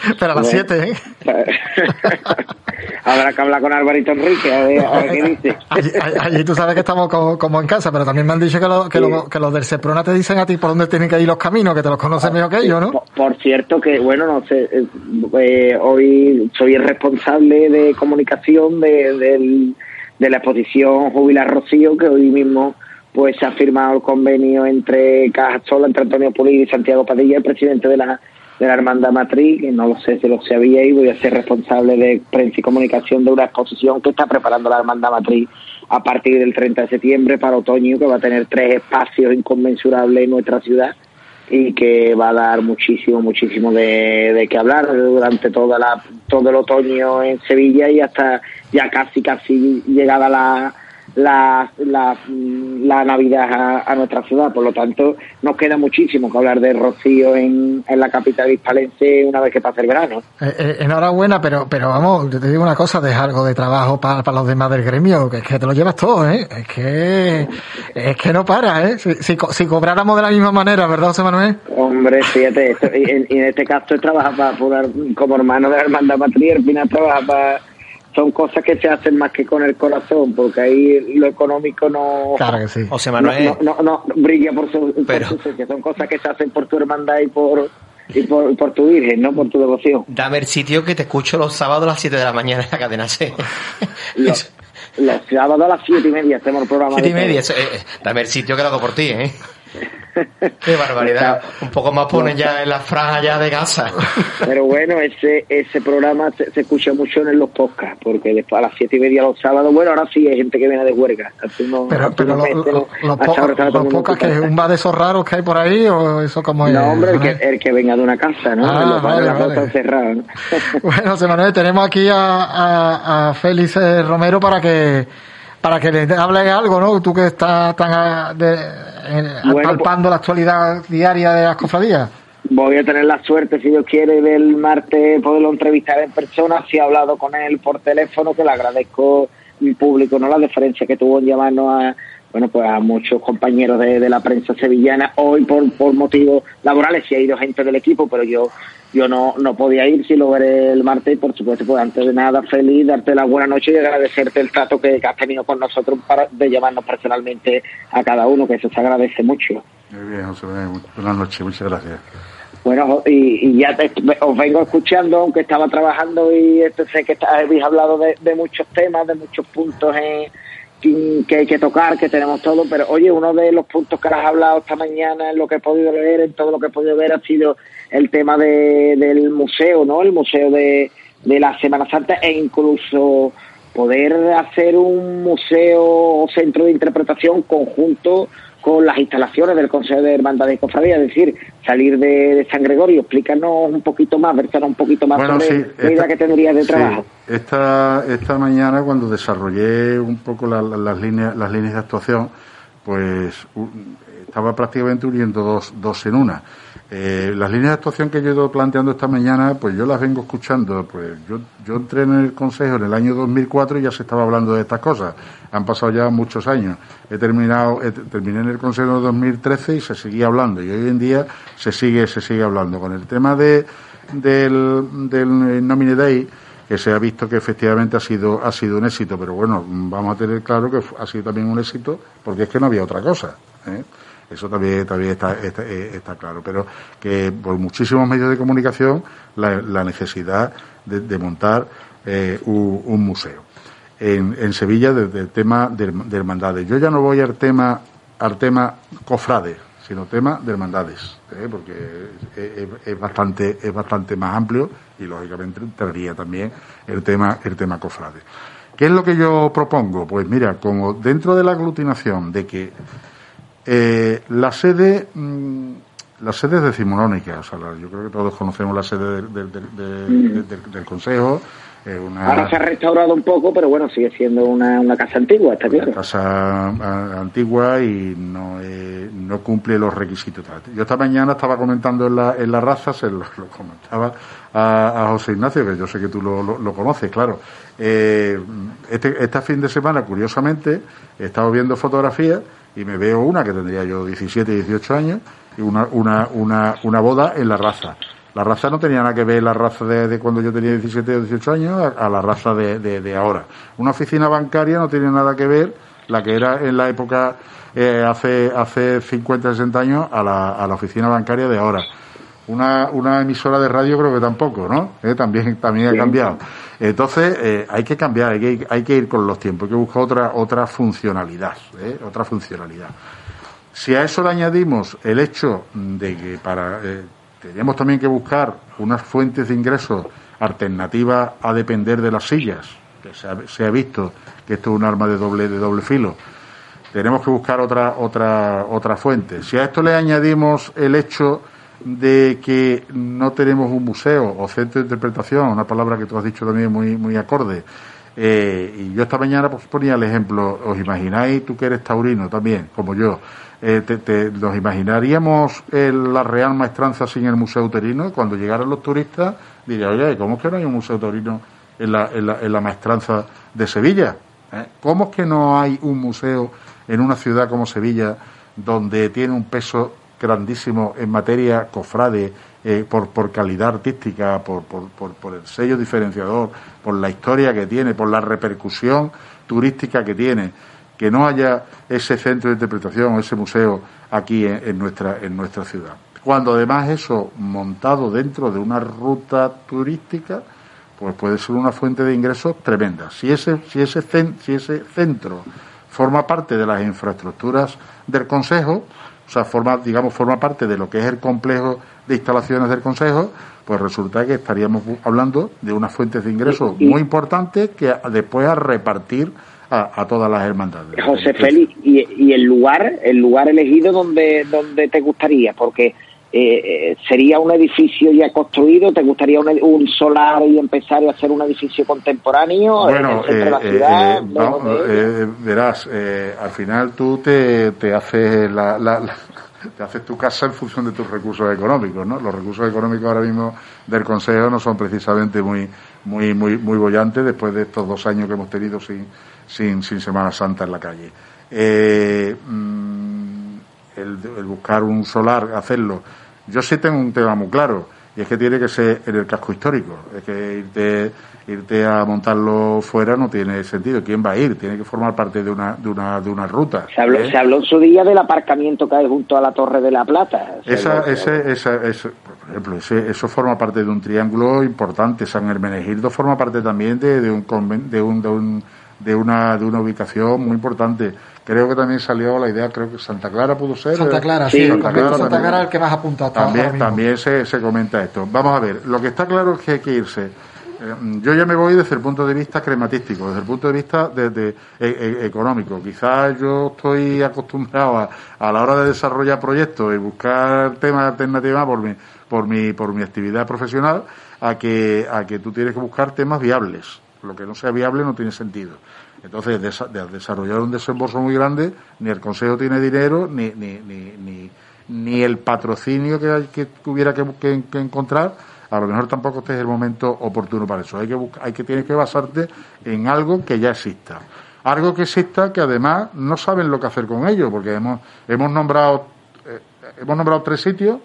(laughs) Pero a las 7, ¿eh? (laughs) habrá que hablar con Alvarito Enrique a ver, a ver qué dice (laughs) Allí, allí tú sabes que estamos co- como, en casa, pero también me han dicho que, lo- que, lo- que los del Seprona te dicen a ti por dónde tienen que ir los caminos, que te los conoces mejor que ellos, ¿no? Por, por cierto que, bueno, no sé, eh, eh, hoy soy el responsable de comunicación de, del- de la exposición Jubilar Rocío, que hoy mismo pues se ha firmado el convenio entre Caja Sola, entre Antonio Pulido y Santiago Padilla, el presidente de la, de la Hermandad Matriz, que no lo sé si lo sabía y voy a ser responsable de prensa y comunicación de una exposición que está preparando la Hermandad Matriz a partir del 30 de septiembre para otoño, que va a tener tres espacios inconmensurables en nuestra ciudad y que va a dar muchísimo, muchísimo de, de qué hablar durante toda la, todo el otoño en Sevilla y hasta ya casi, casi llegada la, la, la, la Navidad a, a nuestra ciudad. Por lo tanto, nos queda muchísimo que hablar de Rocío en, en la capital hispalense una vez que pase el verano. Eh, eh, enhorabuena, pero, pero vamos, yo te digo una cosa, deja algo de trabajo para los demás del gremio, que es que te lo llevas todo, ¿eh? Es que, es que no para, ¿eh? Si, si, si cobráramos de la misma manera, ¿verdad, José Manuel? Hombre, fíjate, esto- y en, y en este caso trabaja para como hermano de la hermandad matriz, al final trabaja para... Son cosas que se hacen más que con el corazón, porque ahí lo económico no... Claro que sí. José no, Manuel, no, no, no, brilla por su, por Pero- su esencia. son cosas que se hacen por tu hermandad y por y por, por tu virgen, no por tu devoción. dame el sitio que te escucho los sábados a las 7 de la mañana en la cadena C. Los, los sábados a las siete y media hacemos el programa. Siete y de media, eso, eh, eh, dame el sitio que lo hago por ti, ¿eh? Qué barbaridad. Un poco más ponen ya en la franja ya de gasa. (laughs) Pero bueno, ese ese programa se, se escucha mucho en los podcasts, porque después a las siete y media los sábados, bueno, ahora sí hay gente que viene de huelga. Pero, pero lo- lo- los, Hasta po- ahora está todo los el mundo pocas que escuchando. un bar de esos raros que hay por ahí, o eso como es. No, hombre, el que, Manuel? el que venga de una casa, ¿no? Ah, Los vale, vale. cerrados, ¿no? (laughs) Bueno, José Manuel, tenemos aquí a, a, a Félix eh, Romero para que para que le hable algo, ¿no? Tú que estás tan a- de, Bueno, palpando la actualidad diaria de las cofradías. Voy a tener la suerte, si Dios quiere, del martes poderlo entrevistar en persona. Si he hablado con él por teléfono, que le agradezco en público, ¿no? La deferencia que tuvo en llamarnos a, bueno, pues a muchos compañeros de, de la prensa sevillana. Hoy, por, por motivos laborales, sí ha ido gente del equipo, pero yo yo no, no podía ir, si lo veré el martes. Por supuesto, pues antes de nada, feliz, darte la buena noche y agradecerte el trato que, que has tenido con nosotros para, de llamarnos personalmente a cada uno, que eso se agradece mucho. Muy bien, José. Buenas noches, muchas gracias. Bueno, y, y ya te- os vengo escuchando, aunque estaba trabajando y este, sé que está- habéis hablado de, de muchos temas, de muchos puntos en- que, que hay que tocar, que tenemos todo, pero oye, uno de los puntos que has hablado esta mañana, en lo que he podido leer, en todo lo que he podido ver, ha sido el tema de, del museo, ¿no? El museo de, de la Semana Santa e incluso poder hacer un museo o centro de interpretación conjunto con las instalaciones del Consejo de Hermandad y Cofradía, es decir, salir de, de San Gregorio, explícanos un poquito más, versanos un poquito más Bueno, sobre sí, la idea que tendrías de sí, trabajo. esta, esta mañana, cuando desarrollé un poco la- la- las, líneas, las líneas de actuación, pues u- estaba prácticamente uniendo dos, dos en una. Eh, las líneas de actuación que yo he ido planteando esta mañana, pues yo las vengo escuchando. Pues yo, yo entré en el Consejo en el año 2004 y ya se estaba hablando de estas cosas. Han pasado ya muchos años. He terminado, he- terminé en el Consejo en 2013 y se seguía hablando. Y hoy en día se sigue, se sigue hablando. Con el tema de, del, del Nomine Day, que se ha visto que efectivamente ha sido, ha sido un éxito. Pero bueno, vamos a tener claro que ha sido también un éxito porque es que no había otra cosa. ¿eh? Eso también, también eh, está claro. Pero que por muchísimos medios de comunicación la, necesidad de, montar eh, un, museo. En, Sevilla, desde el tema de, de hermandades. Yo ya no voy al tema, al tema cofrades, sino tema de hermandades, ¿eh? porque es bastante, es bastante más amplio y lógicamente entraría también el tema, el tema cofrades. ¿Qué es lo que yo propongo? Pues mira, como dentro de la aglutinación de que eh, la sede, mm, la sede es decimonónica, o sea, la- yo creo que todos conocemos la sede del, del, del- del- del- del Consejo. eh, una, Ahora se ha restaurado un poco, pero bueno, sigue siendo una, una casa antigua, está una claro. casa antigua y no, eh, no cumple los requisitos. Yo esta mañana estaba comentando en la, en la raza, se lo, lo comentaba a, a José Ignacio, que yo sé que tú lo, lo- lo conoces, claro. Eh, este, este fin de semana, curiosamente, he estado viendo fotografías y me veo una que tendría yo 17, 18 años y una, una, una, una boda en la raza. La raza no tenía nada que ver la raza de, de cuando yo tenía 17 o 18 años a, a la raza de, de- de ahora. Una oficina bancaria no tiene nada que ver la que era en la época eh, hace hace 50, 60 años a la, a la oficina bancaria de ahora. Una, una emisora de radio creo que tampoco, ¿no? Eh, también también ha cambiado. Entonces eh, hay que cambiar, hay que, hay que ir con los tiempos, hay que buscar otra otra funcionalidad, ¿eh? otra funcionalidad. Si a eso le añadimos el hecho de que para eh, tenemos también que buscar unas fuentes de ingresos alternativas a depender de las sillas, que se ha, se ha visto que esto es un arma de doble de doble filo. Tenemos que buscar otra otra otra fuente. Si a esto le añadimos el hecho de que no tenemos un museo o centro de interpretación, una palabra que tú has dicho también muy muy acorde, eh, y yo esta mañana pues, ponía el ejemplo, ¿os imagináis, tú que eres taurino también, como yo, eh, te, nos imaginaríamos la Real Maestranza sin el Museo Uterino? Cuando llegaran los turistas, diría, oye, ¿cómo es que no hay un Museo Taurino en la, en la, en la Maestranza de Sevilla? ¿Eh? ¿Cómo es que no hay un museo en una ciudad como Sevilla donde tiene un peso grandísimo en materia cofrade, eh, por, por calidad artística, por, por, por, el sello diferenciador, por la historia que tiene, por la repercusión turística que tiene, que no haya ese centro de interpretación, ese museo aquí en, nuestra, en nuestra ciudad. Cuando además eso montado dentro de una ruta turística, pues puede ser una fuente de ingresos tremenda. Si ese, si ese, si ese centro forma parte de las infraestructuras del Consejo, o sea, forma, digamos, forma parte de lo que es el complejo de instalaciones del Consejo, pues resulta que estaríamos hablando de unas fuentes de ingresos Y- y- muy importantes que después a repartir a, a todas las hermandades. José Félix, y, y el lugar, el lugar elegido donde, donde te gustaría, porque eh, eh, sería un edificio ya construido, te gustaría un, un solar y empezar a hacer un edificio contemporáneo en Bueno, el la eh, eh, ciudad. eh, eh, verás, eh, al final tú te, te haces la, la- la- (laughs) te haces tu casa en función de tus recursos económicos, ¿no? Los recursos económicos ahora mismo del Consejo no son precisamente muy muy muy muy bollantes después de estos dos años que hemos tenido sin sin, sin Semana Santa en la calle. Eh, mm, el, el buscar un solar, hacerlo. Yo sí tengo un tema muy claro y es que tiene que ser en el casco histórico. Es que irte, irte a montarlo fuera no tiene sentido. ¿Quién va a ir? Tiene que formar parte de una, de una, de una ruta. Se habló, ¿eh? se habló en su día del aparcamiento que hay junto a la Torre de la Plata. Esa, ese, esa, ese- por ejemplo, ese- eso forma parte de un triángulo importante. San Hermenegildo forma parte también de, de un, conven- de, un, de, un- de una, de una ubicación muy importante. Creo que también salió la idea, creo que Santa Clara pudo ser. Santa. Clara, Sí, Santa Clara Santa también. Clara es el que más apunta También, también se, se comenta esto. Vamos a ver, lo que está claro es que hay que irse. Eh, yo ya me voy desde el punto de vista crematístico, desde el punto de vista de, de- e- e- económico. Quizás yo estoy acostumbrado a, a la hora de desarrollar proyectos y buscar temas alternativos por mi, por mi, por mi actividad profesional a que, a que tú tienes que buscar temas viables. Lo que no sea viable no tiene sentido. Entonces, de, desarrollar un desembolso muy grande, ni el Consejo tiene dinero, ni, ni, ni, ni, el patrocinio que, hay, que hubiera que, que, encontrar. A lo mejor tampoco este es el momento oportuno para eso. Hay que, hay que tienes que basarte en algo que ya exista. Algo que exista que además no saben lo que hacer con ello, porque hemos, hemos nombrado eh, hemos nombrado tres sitios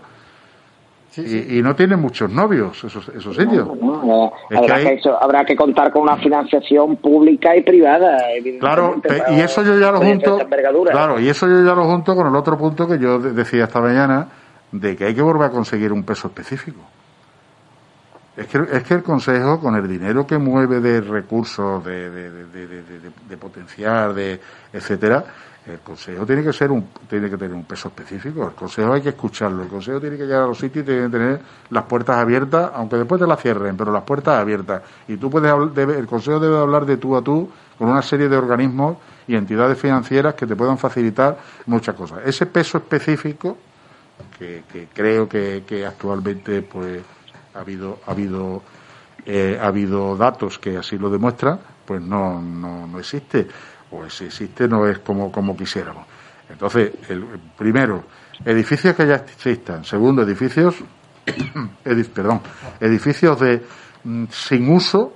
y, no tienen muchos novios esos, esos sitios. habrá, que contar con una financiación pública y privada. Claro, y eso yo ya lo junto. Claro, y eso yo ya lo junto con el otro punto que yo decía esta mañana de que hay que volver a conseguir un peso específico. Es que, es que el Consejo, con el dinero que mueve de recursos, de, de, de, de potenciar, de etcétera, el Consejo tiene que ser un, tiene que tener un peso específico. El Consejo hay que escucharlo. El Consejo tiene que llegar a los sitios y tiene que tener las puertas abiertas, aunque después te las cierren, pero las puertas abiertas. Y tú puedes, el Consejo debe hablar de tú a tú con una serie de organismos y entidades financieras que te puedan facilitar muchas cosas. Ese peso específico que, creo que, actualmente pues ha habido ha habido eh, ha habido datos que así lo demuestran, pues no no, no existe pues si existe no es como, como quisiéramos. Entonces, el, primero, edificios que ya existan. Segundo, edificios, (coughs) perdón, edificios de mm, sin uso,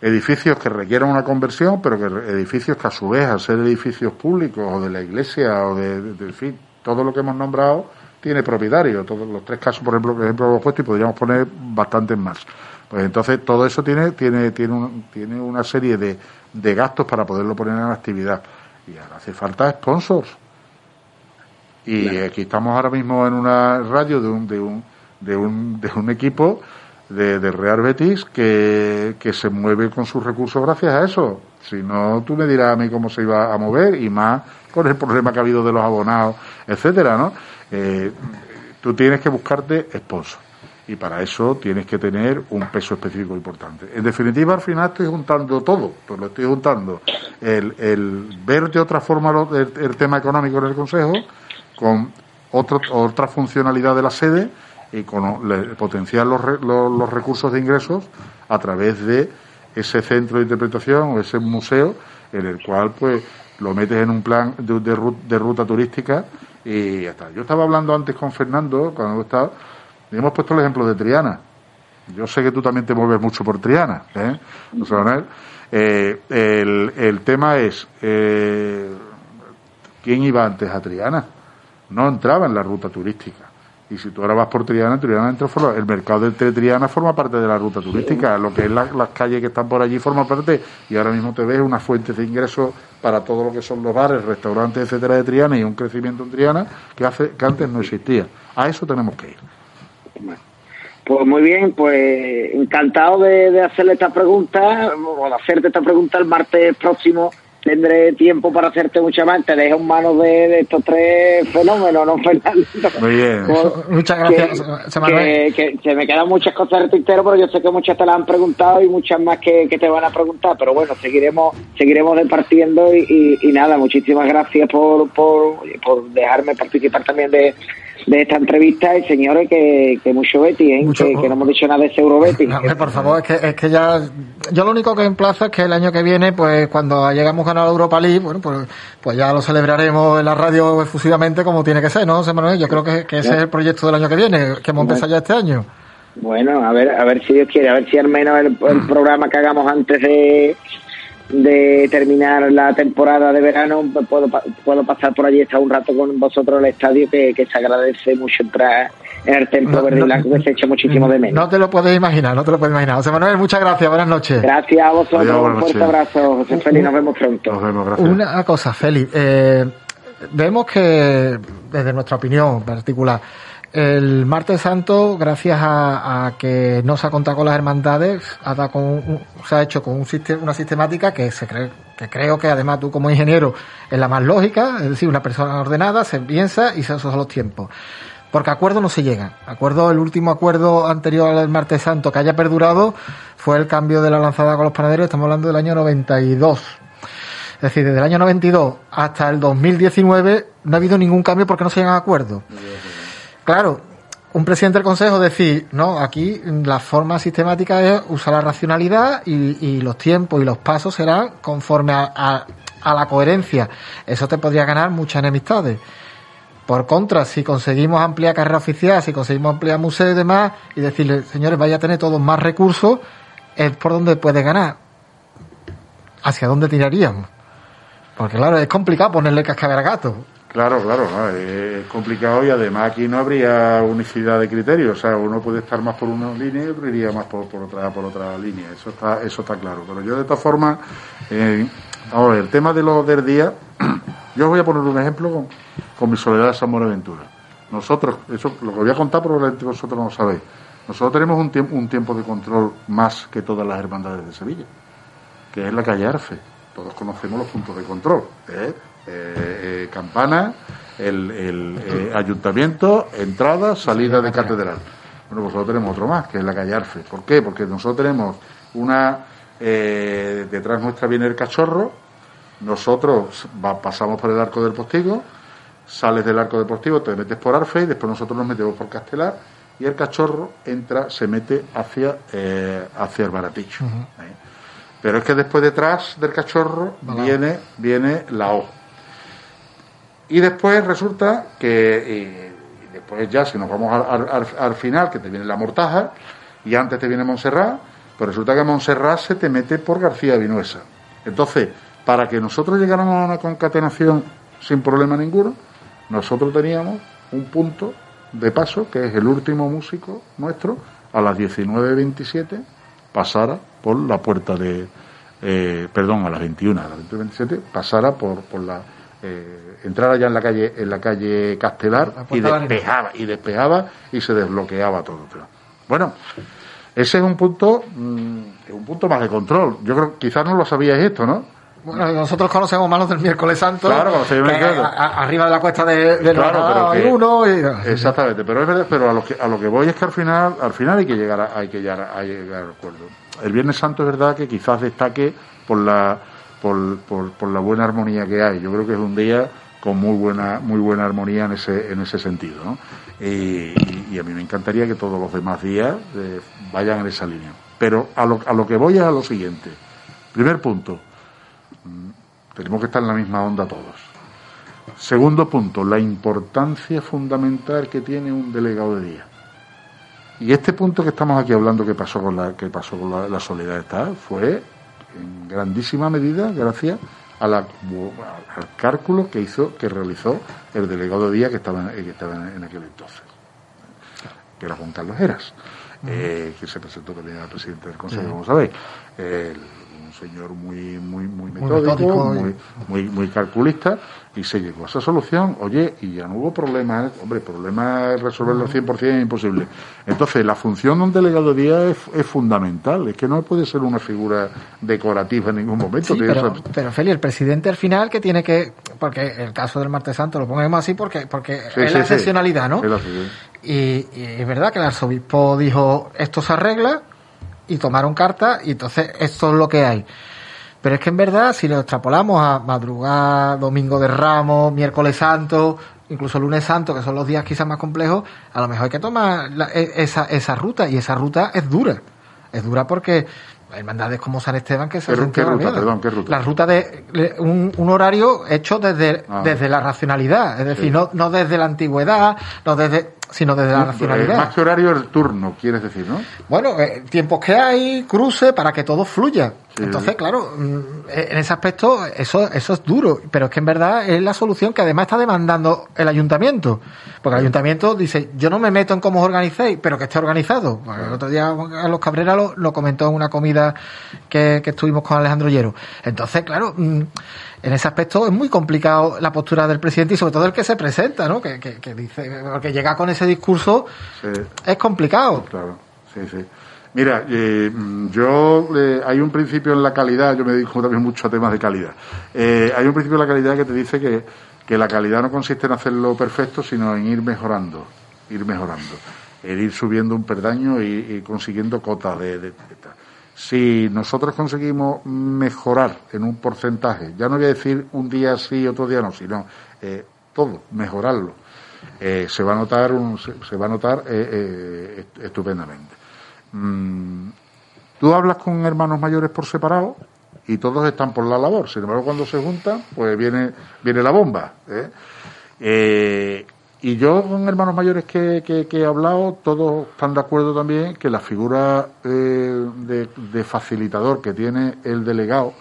edificios que requieran una conversión, pero que edificios que a su vez, al ser edificios públicos o de la iglesia o de, de, fin, todo lo que hemos nombrado tiene propietario. Todos los tres casos, por ejemplo, que hemos puesto y podríamos poner bastantes más. Pues entonces todo eso tiene tiene tiene tiene una serie de de gastos para poderlo poner en actividad. Y ahora hace falta sponsors. Y aquí estamos ahora mismo en una radio de un, de un, de un, de un equipo de, de, Real Betis que, que se mueve con sus recursos gracias a eso. Si no, tú me dirás a mí cómo se iba a mover y más con el problema que ha habido de los abonados, etcétera, ¿no? Eh, tú tienes que buscarte sponsors y para eso tienes que tener un peso específico importante. En definitiva, al final estoy juntando todo, pues lo estoy juntando. El, el ver de otra forma el, tema económico en el Consejo con otro, otra funcionalidad de la sede y con potenciar los, los, recursos de ingresos a través de ese centro de interpretación o ese museo en el cual pues lo metes en un plan de, de, ruta turística y ya está. Yo estaba hablando antes con Fernando cuando estaba hemos puesto el ejemplo de Triana. Yo sé que tú también te mueves mucho por Triana. ¿eh? eh el, el, tema es, eh, ¿quién iba antes a Triana? No entraba en la ruta turística. Y si tú ahora vas por Triana, Triana entra el mercado de Triana forma parte de la ruta turística. Lo que es las calles que están por allí forma parte. Y ahora mismo te ves una fuente de ingresos para todo lo que son los bares, restaurantes, etcétera de Triana y un crecimiento en Triana que, hace, que antes no existía. A eso tenemos que ir. Pues muy bien, pues encantado de, hacerle esta pregunta, o de hacerte esta pregunta el martes próximo. Tendré tiempo para hacerte mucha más. Te dejo en manos de, estos tres fenómenos, ¿no, Fernando? Muy bien. muchas gracias, que, que, me quedan muchas cosas de tintero, pero yo sé que muchas te las han preguntado y muchas más que, te van a preguntar. Pero bueno, seguiremos seguiremos departiendo y, y, nada, muchísimas gracias por, por, por dejarme participar también de de esta entrevista y señores que, que mucho Betty, ¿eh? que, no hemos dicho nada de ese Eurobeti. por favor, es que, es que ya, yo lo único que emplazo es que el año que viene, pues cuando llegamos a ganar la Europa League, bueno, pues, pues ya lo celebraremos en la radio efusivamente como tiene que ser, ¿no, José Manuel? Yo creo que, ese es el proyecto del año que viene, que hemos empezado ya este año. Bueno, a ver, a ver si Dios quiere, a ver si al menos el mm. programa que hagamos antes de de terminar la temporada de verano, puedo, puedo pasar por allí, estar un rato con vosotros en el estadio, que, se agradece mucho entrar en el templo verde y blanco, que se echa muchísimo de menos. No te lo puedes imaginar, no te lo puedes imaginar. José Manuel, muchas gracias, buenas noches. Gracias a vosotros, un fuerte abrazo, José Félix, nos vemos pronto. Nos vemos, gracias. Una cosa, Félix, eh, vemos que, desde nuestra opinión particular, el martes santo, gracias a, que no se ha contado con las hermandades, ha con se ha hecho con un una sistemática que se cree, que creo que además tú como ingeniero es la más lógica, es decir, una persona ordenada se piensa y se usan los tiempos. Porque acuerdo no se llega. Acuerdo, el último acuerdo anterior al martes santo que haya perdurado fue el cambio de la lanzada con los panaderos, estamos hablando del año 92. Es decir, desde el año 92 hasta el 2019 no ha habido ningún cambio porque no se llegan a acuerdo. Claro, un presidente del Consejo decir, no, aquí la forma sistemática es usar la racionalidad y, los tiempos y los pasos serán conforme a, a- a la coherencia. Eso te podría ganar muchas enemistades. Por contra, si conseguimos ampliar carrera oficial, si conseguimos ampliar museos y demás, y decirle, señores, vaya a tener todos más recursos, es por donde puede ganar. ¿Hacia dónde tiraríamos? Porque claro, es complicado ponerle cascabel al gato. Claro, claro, no, es complicado y además aquí no habría unicidad de criterios, o sea, uno puede estar más por una línea y otro iría más por, por otra por otra línea, eso está eso está claro. Pero yo de esta forma, eh, ahora el tema de los del día, (clears throat) yo os voy a poner un ejemplo con, con mi soledad de San Buenaventura. Nosotros, eso lo que voy a contar probablemente vosotros no lo sabéis. Nosotros tenemos un tiempo, un tiempo de control más que todas las hermandades de Sevilla, que es la calle Arfe. Todos conocemos los puntos de control. ¿eh? Eh, eh, campana, el, el, eh, ayuntamiento, entrada, salida de catedral. Bueno, pues nosotros tenemos otro más, que es la calle Arfe. ¿Por qué? Porque nosotros tenemos una... detrás nuestra viene el cachorro, nosotros va- pasamos por el arco del postigo, sales del arco del postigo, te metes por Arfe y después nosotros nos metemos por Castelar y el cachorro entra, se mete hacia, eh, hacia el baratillo. ¿eh? Pero es que después detrás del cachorro viene, viene la O. Y después resulta que, y, y después ya, si nos vamos al final, que te viene la mortaja, y antes te viene Montserrat, pues resulta que Montserrat se te mete por García Vinuesa. Entonces, para que nosotros llegáramos a una concatenación sin problema ninguno, nosotros teníamos un punto de paso, que es el último músico nuestro, a las 19.27, pasara por la puerta de, eh, perdón, a las 21, a las 21.27, pasara por, por la, eh, entrara ya en la calle, en la calle Castelar La y despejaba, y despejaba y se desbloqueaba todo. Pero, bueno, ese es un punto, mm, un punto más de control. Yo creo, quizás no lo sabíais esto, ¿no? Bueno, nosotros conocemos más los del miércoles santo. Claro, conocemos arriba de la cuesta de, de Claro, hay uno. y- Exactamente, pero es verdad, pero a lo que a lo que voy es que al final al final hay que llegar a, hay que llegar a, a llegar al acuerdo. El Viernes Santo es verdad que quizás destaque por la por, por, la buena armonía que hay. Yo creo que es un día con muy buena muy buena armonía en ese en ese sentido, ¿no? Y a mí me encantaría que todos los demás días eh, vayan en esa línea. Pero a lo, a lo que voy es a lo siguiente. Primer punto, mm, tenemos que estar en la misma onda todos. Segundo punto, la importancia fundamental que tiene un delegado de día. Y este punto que estamos aquí hablando que pasó con la que pasó con la, la soledad está fue en grandísima medida gracias a la, al cálculo que hizo que realizó el delegado de día que estaba en, que estaba en aquel entonces que era Juan Carlos Heras eh, que se presentó también al presidente del Consejo como sabéis. El- un señor muy muy muy metódico, muy, muy, muy calculista y se llegó a esa solución. Oye, y ya no hubo problemas, hombre, problemas resolverlo al 100% es imposible. Entonces, la función de un delegado de día es, es fundamental, es que no puede ser una figura decorativa en ningún momento. Sí, pero, esa- pero Feli, el presidente al final que tiene que, porque el caso del martes santo lo ponemos así porque, porque Sí, es sí, la excepcionalidad, ¿no? Y, y es verdad que el arzobispo dijo, esto se arregla, y tomaron carta, y entonces esto es lo que hay. Pero es que en verdad, si lo extrapolamos a madrugada, domingo de Ramos, miércoles santo, incluso lunes santo, que son los días quizás más complejos, a lo mejor hay que tomar la- e- esa, esa ruta, y esa ruta es dura. Es dura porque hay hermandades como San Esteban que se ¿Qué qué ruta? Perdón, ¿qué ruta? La ruta de de un, un horario hecho desde, Ah. desde la racionalidad, es decir, Sí. no, no desde la antigüedad, no desde, sino desde la Eh, racionalidad. más que horario, el turno, quieres decir, ¿no? Bueno, eh, tiempos que hay, cruce, para que todo fluya. Sí. Entonces, claro, mm, eh, en ese aspecto eso, eso es duro, pero es que en verdad es la solución que además está demandando el ayuntamiento. Porque el ayuntamiento dice, yo no me meto en cómo os organicéis, pero que esté organizado. El otro día a los Cabrera lo, lo comentó en una comida que, que estuvimos con Alejandro Llero. Entonces, claro, mm, en ese aspecto es muy complicado la postura del presidente y sobre todo el que se presenta, ¿no? Que, que, que dice, porque llega con ese discurso Sí. es complicado. Claro, sí, sí. Mira, eh, yo eh, hay un principio en la calidad, yo me dedico también mucho a temas de calidad. Eh, hay un principio en la calidad que te dice que, que la calidad no consiste en hacerlo perfecto, sino en ir mejorando, ir mejorando, en ir subiendo un perdaño y, y consiguiendo cotas de, de- de. Si nosotros conseguimos mejorar en un porcentaje, ya no voy a decir un día sí, otro día no, sino eh, todo, mejorarlo eh, se va a notar, un, se, va a notar eh, estupendamente. Mm, tú hablas con hermanos mayores por separado y todos están por la labor. Sin embargo, cuando se juntan, pues viene, viene la bomba. Y yo con hermanos mayores que, he hablado, todos están de acuerdo también que la figura de, de, facilitador que tiene el delegado,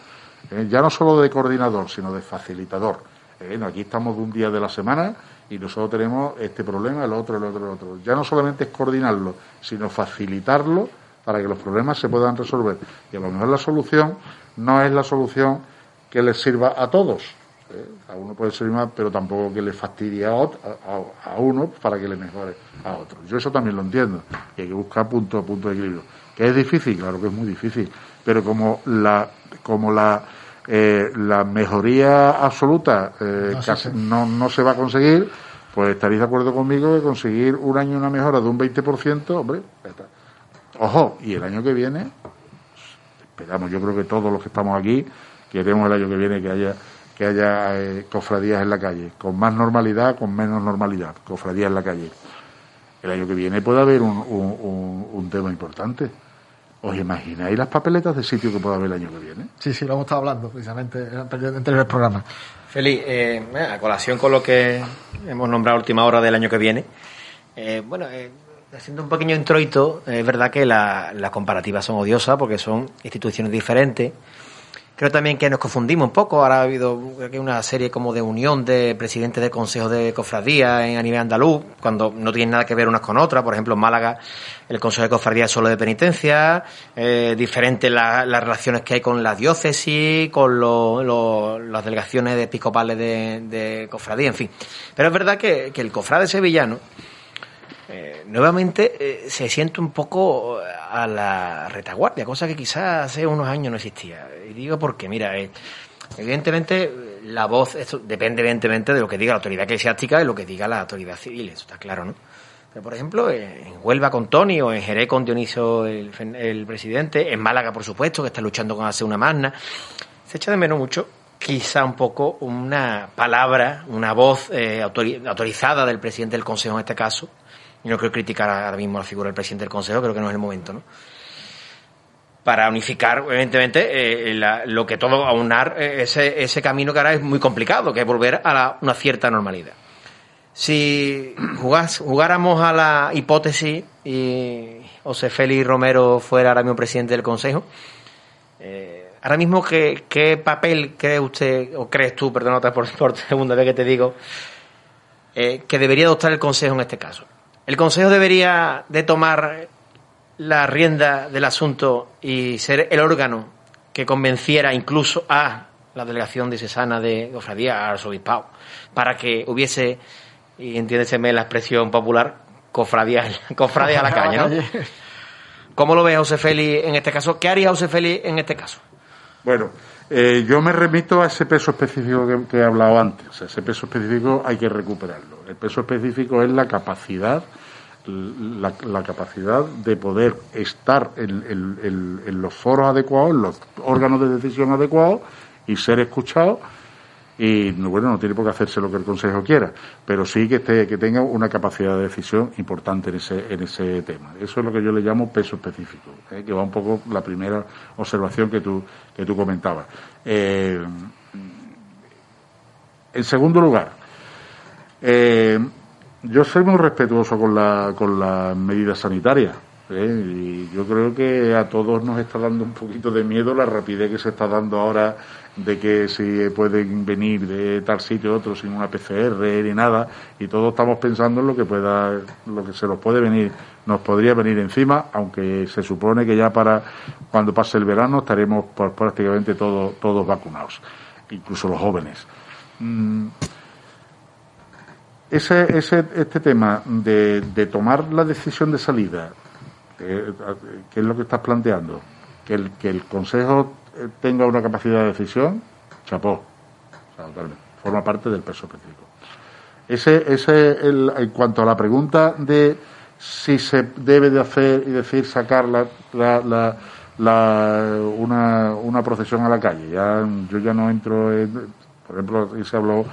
ya no solo de coordinador, sino de facilitador, bueno, aquí estamos de un día de la semana y nosotros tenemos este problema, el otro, el otro, el otro. Ya no solamente es coordinarlo, sino facilitarlo para que los problemas se puedan resolver. Y a lo mejor la solución no es la solución que les sirva a todos. ¿Eh? A uno puede servir más, pero tampoco que le fastidie a, a, uno para que le mejore a otro. Yo eso también lo entiendo. Y hay que buscar punto, punto de equilibrio. ¿Que es difícil? Claro que es muy difícil. Pero como la, como la eh, la mejoría absoluta eh, no, no, se va a conseguir, pues estaréis de acuerdo conmigo que conseguir un año una mejora de un 20%, hombre, ojo, y el año que viene, esperamos, yo creo que todos los que estamos aquí queremos el año que viene que haya que haya eh, cofradías en la calle, con más normalidad, con menos normalidad, cofradías en la calle. El año que viene puede haber un, un, un tema importante ¿Os imagináis las papeletas de sitio que pueda haber el año que viene? Sí, sí, lo hemos estado hablando precisamente en anteriores programas. Feliz, eh, a colación con lo que hemos nombrado última hora del año que viene, eh, bueno, eh, haciendo un pequeño introito, es verdad que las comparativas son odiosas porque son instituciones diferentes Creo también que nos confundimos un poco. Ahora ha habido una serie como de unión de presidentes de consejos de cofradía en, a nivel andaluz, cuando no tienen nada que ver unas con otras. Por ejemplo, en Málaga el consejo de cofradía es solo de penitencia, eh, diferentes las relaciones que hay con la diócesis, con las delegaciones de episcopales de, de, cofradía, en fin. Pero es verdad que, que el cofrade sevillano eh, nuevamente eh, se siente un poco a la retaguardia, cosa que quizás hace unos años no existía. Y digo porque, mira, eh, evidentemente la voz, esto depende evidentemente de lo que diga la autoridad eclesiástica y lo que diga la autoridad civil, eso está claro, ¿no? Pero, por ejemplo, en Huelva con Tony o en Jerez con Dionisio, el, presidente, en Málaga, por supuesto, que está luchando con hacer una magna, se echa de menos mucho quizá un poco una palabra, una voz autorizada del presidente del Consejo en este caso, y no quiero criticar ahora mismo la figura del presidente del Consejo, creo que no es el momento, ¿no? Para unificar, evidentemente, eh, lo que todo, aunar eh, ese, ese camino que ahora es muy complicado, que es volver a una cierta normalidad. Si jugáramos a la hipótesis y José Félix Romero fuera ahora mismo presidente del Consejo, eh, ahora mismo, ¿qué, ¿qué, papel cree usted, o crees tú, perdón, por, (laughs) por segunda vez que te digo, que debería adoptar el Consejo en este caso? El Consejo debería de tomar la rienda del asunto y ser el órgano que convenciera incluso a la delegación diocesana de Cofradía, al arzobispado, para que hubiese, y entiéndeseme la expresión popular, cofradía, (laughs) cofradía a la caña, ¿no? ¿Cómo lo ve José Félix en este caso? ¿Qué haría José Félix en este caso? Bueno, eh, yo me remito a ese peso específico que, he hablado antes. O sea, ese peso específico hay que recuperarlo. El peso específico es la capacidad, la, capacidad de poder estar en, los foros adecuados, en los órganos de decisión adecuados y ser escuchado y bueno, no tiene por qué hacerse lo que el Consejo quiera, pero sí que tenga una capacidad de decisión importante en ese, en ese tema. Eso es lo que yo le llamo peso específico, ¿eh? que va un poco la primera observación que tú, que tú comentabas. Eh, en segundo lugar, eh, yo soy muy respetuoso con, la, con las medidas sanitarias. Y yo creo que a todos nos está dando un poquito de miedo la rapidez que se está dando ahora de que si pueden venir de tal sitio a otro sin una PCR ni nada y todos estamos pensando en lo que pueda lo que se nos puede venir nos podría venir encima aunque se supone que ya para cuando pase el verano estaremos prácticamente todos todos vacunados incluso los jóvenes mm. Ese, ese este tema de, de tomar la decisión de salida eh, ¿qué es lo que estás planteando? Que el, que el Consejo tenga una capacidad de decisión, chapó. Forma parte del peso específico. Ese, ese el, en cuanto a la pregunta de si se debe de hacer y decir sacar la, la, la, una, una procesión a la calle. Ya, yo ya no entro en, por ejemplo, se habló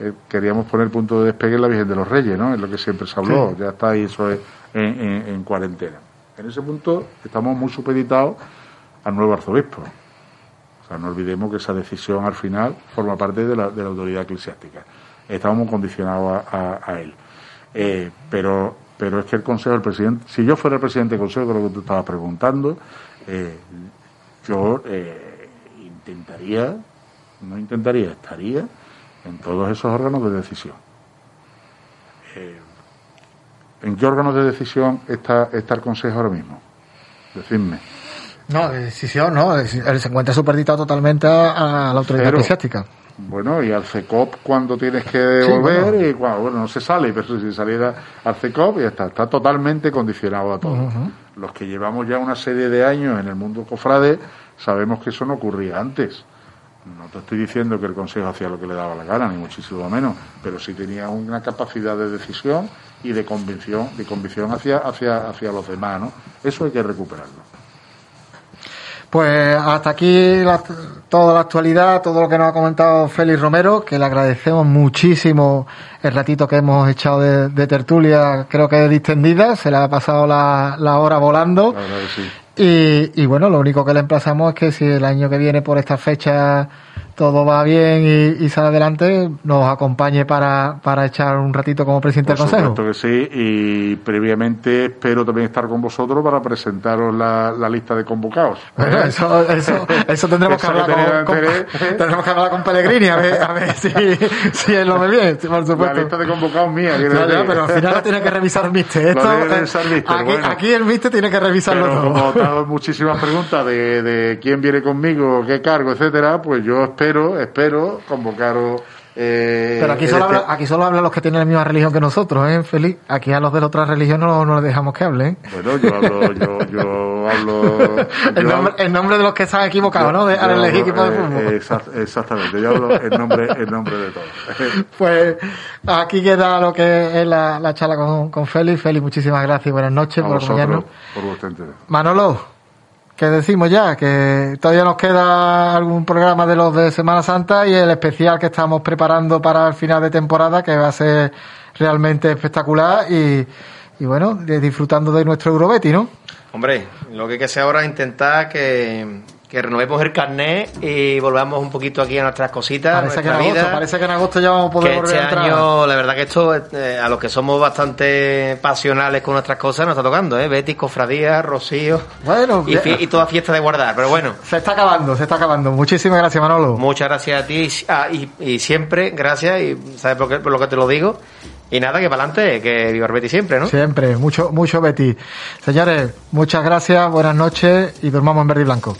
eh, queríamos poner punto de despegue en la Virgen de los Reyes, ¿no? Es lo que siempre se habló, ya está ahí eso es en, en- en cuarentena. En ese punto estamos muy supeditados al nuevo arzobispo. O sea, no olvidemos que esa decisión al final forma parte de la, de la autoridad eclesiástica. Estamos condicionados a, a- a él. Eh, pero, pero es que el Consejo del Presidente, si yo fuera el presidente del Consejo, que es lo que tú estabas preguntando, eh, yo eh, intentaría, no intentaría, estaría en todos esos órganos de decisión. Eh, ¿En qué órganos de decisión está, está el Consejo ahora mismo? Decidme. No, de decisión, no. Él se encuentra superditado totalmente a, la autoridad eclesiástica. Bueno, y al CECOP cuando tienes que Sí, volver bueno. y cuando bueno, no se sale, pero si saliera al CECOP ya está, está totalmente condicionado a todo. Los que llevamos ya una serie de años en el mundo cofrade sabemos que eso no ocurría antes. No te estoy diciendo que el Consejo hacía lo que le daba la gana, ni muchísimo menos, pero sí tenía una capacidad de decisión y de convicción, de convicción hacia, hacia, hacia los demás, ¿no? Eso hay que recuperarlo. Pues hasta aquí la- toda la actualidad, todo lo que nos ha comentado Félix Romero, que le agradecemos muchísimo el ratito que hemos echado de, de tertulia, creo que distendida, se le ha pasado la, la hora volando. La verdad que sí. Y, y bueno, lo único que le emplazamos es que si el año que viene por esta fecha todo va bien y, y sale adelante, nos acompañe para, para echar un ratito como presidente Por del Consejo. supuesto que sí, y previamente espero también estar con vosotros para presentaros la, la lista de convocados. Bueno, eso, eso, eso tendremos (laughs) que Eso lo hablar con, con- interés. tendremos que hablar con Pellegrini a ver, a ver si, si él lo ve bien, por La supuesto. lista de convocados mía. ya, pero al final lo tiene que revisar el Mister. Esto, Lo que eh, revisar el Mister, aquí, bueno. aquí el Mister tiene que revisarlo Pero todo. como (laughs) muchísimas preguntas de, de quién viene conmigo, qué cargo, etcétera, pues yo espero, espero convocaros. Eh, Pero aquí solo, este- habla, aquí solo hablan los que tienen la misma religión que nosotros, ¿eh, Feliz? Aquí a los de la otra religión no, no les dejamos que hablen. ¿eh? Bueno, yo hablo, yo, yo hablo. (laughs) En yo nombre, nombre de los que están equivocados, ¿no? De, yo al elegir hablo, equipo de eh, fútbol. exact- exactamente, yo hablo en nombre, en nombre de todos. (laughs) Pues aquí queda lo que es la, la charla con, con Félix. Félix, muchísimas gracias y buenas noches A por acompañarnos. por vuestro interés. Manolo, ¿qué decimos ya? Que todavía nos queda algún programa de los de Semana Santa y el especial que estamos preparando para el final de temporada, que va a ser realmente espectacular y, y bueno, disfrutando de nuestro Eurobeti, ¿no? Hombre, lo que hay que hacer ahora es intentar que, que renovemos el carnet y volvamos un poquito aquí a nuestras cositas, Parece que, en agosto, vida. parece que en agosto ya vamos a poder que volver este a entrar. año, la verdad que esto, eh, a los que somos bastante pasionales con nuestras cosas, nos está tocando, ¿eh? Betis, cofradía, Rocío Bueno, y, y toda fiesta de guardar. Pero bueno, se está acabando, se está acabando. Muchísimas gracias, Manolo. muchas gracias a ti ah, y, y siempre, gracias, y sabes por, qué, por lo que te lo digo. Y nada, que para adelante, que viva Betis siempre, ¿no? Siempre, mucho, mucho Betty. Señores, muchas gracias, buenas noches y dormamos en verde y blanco.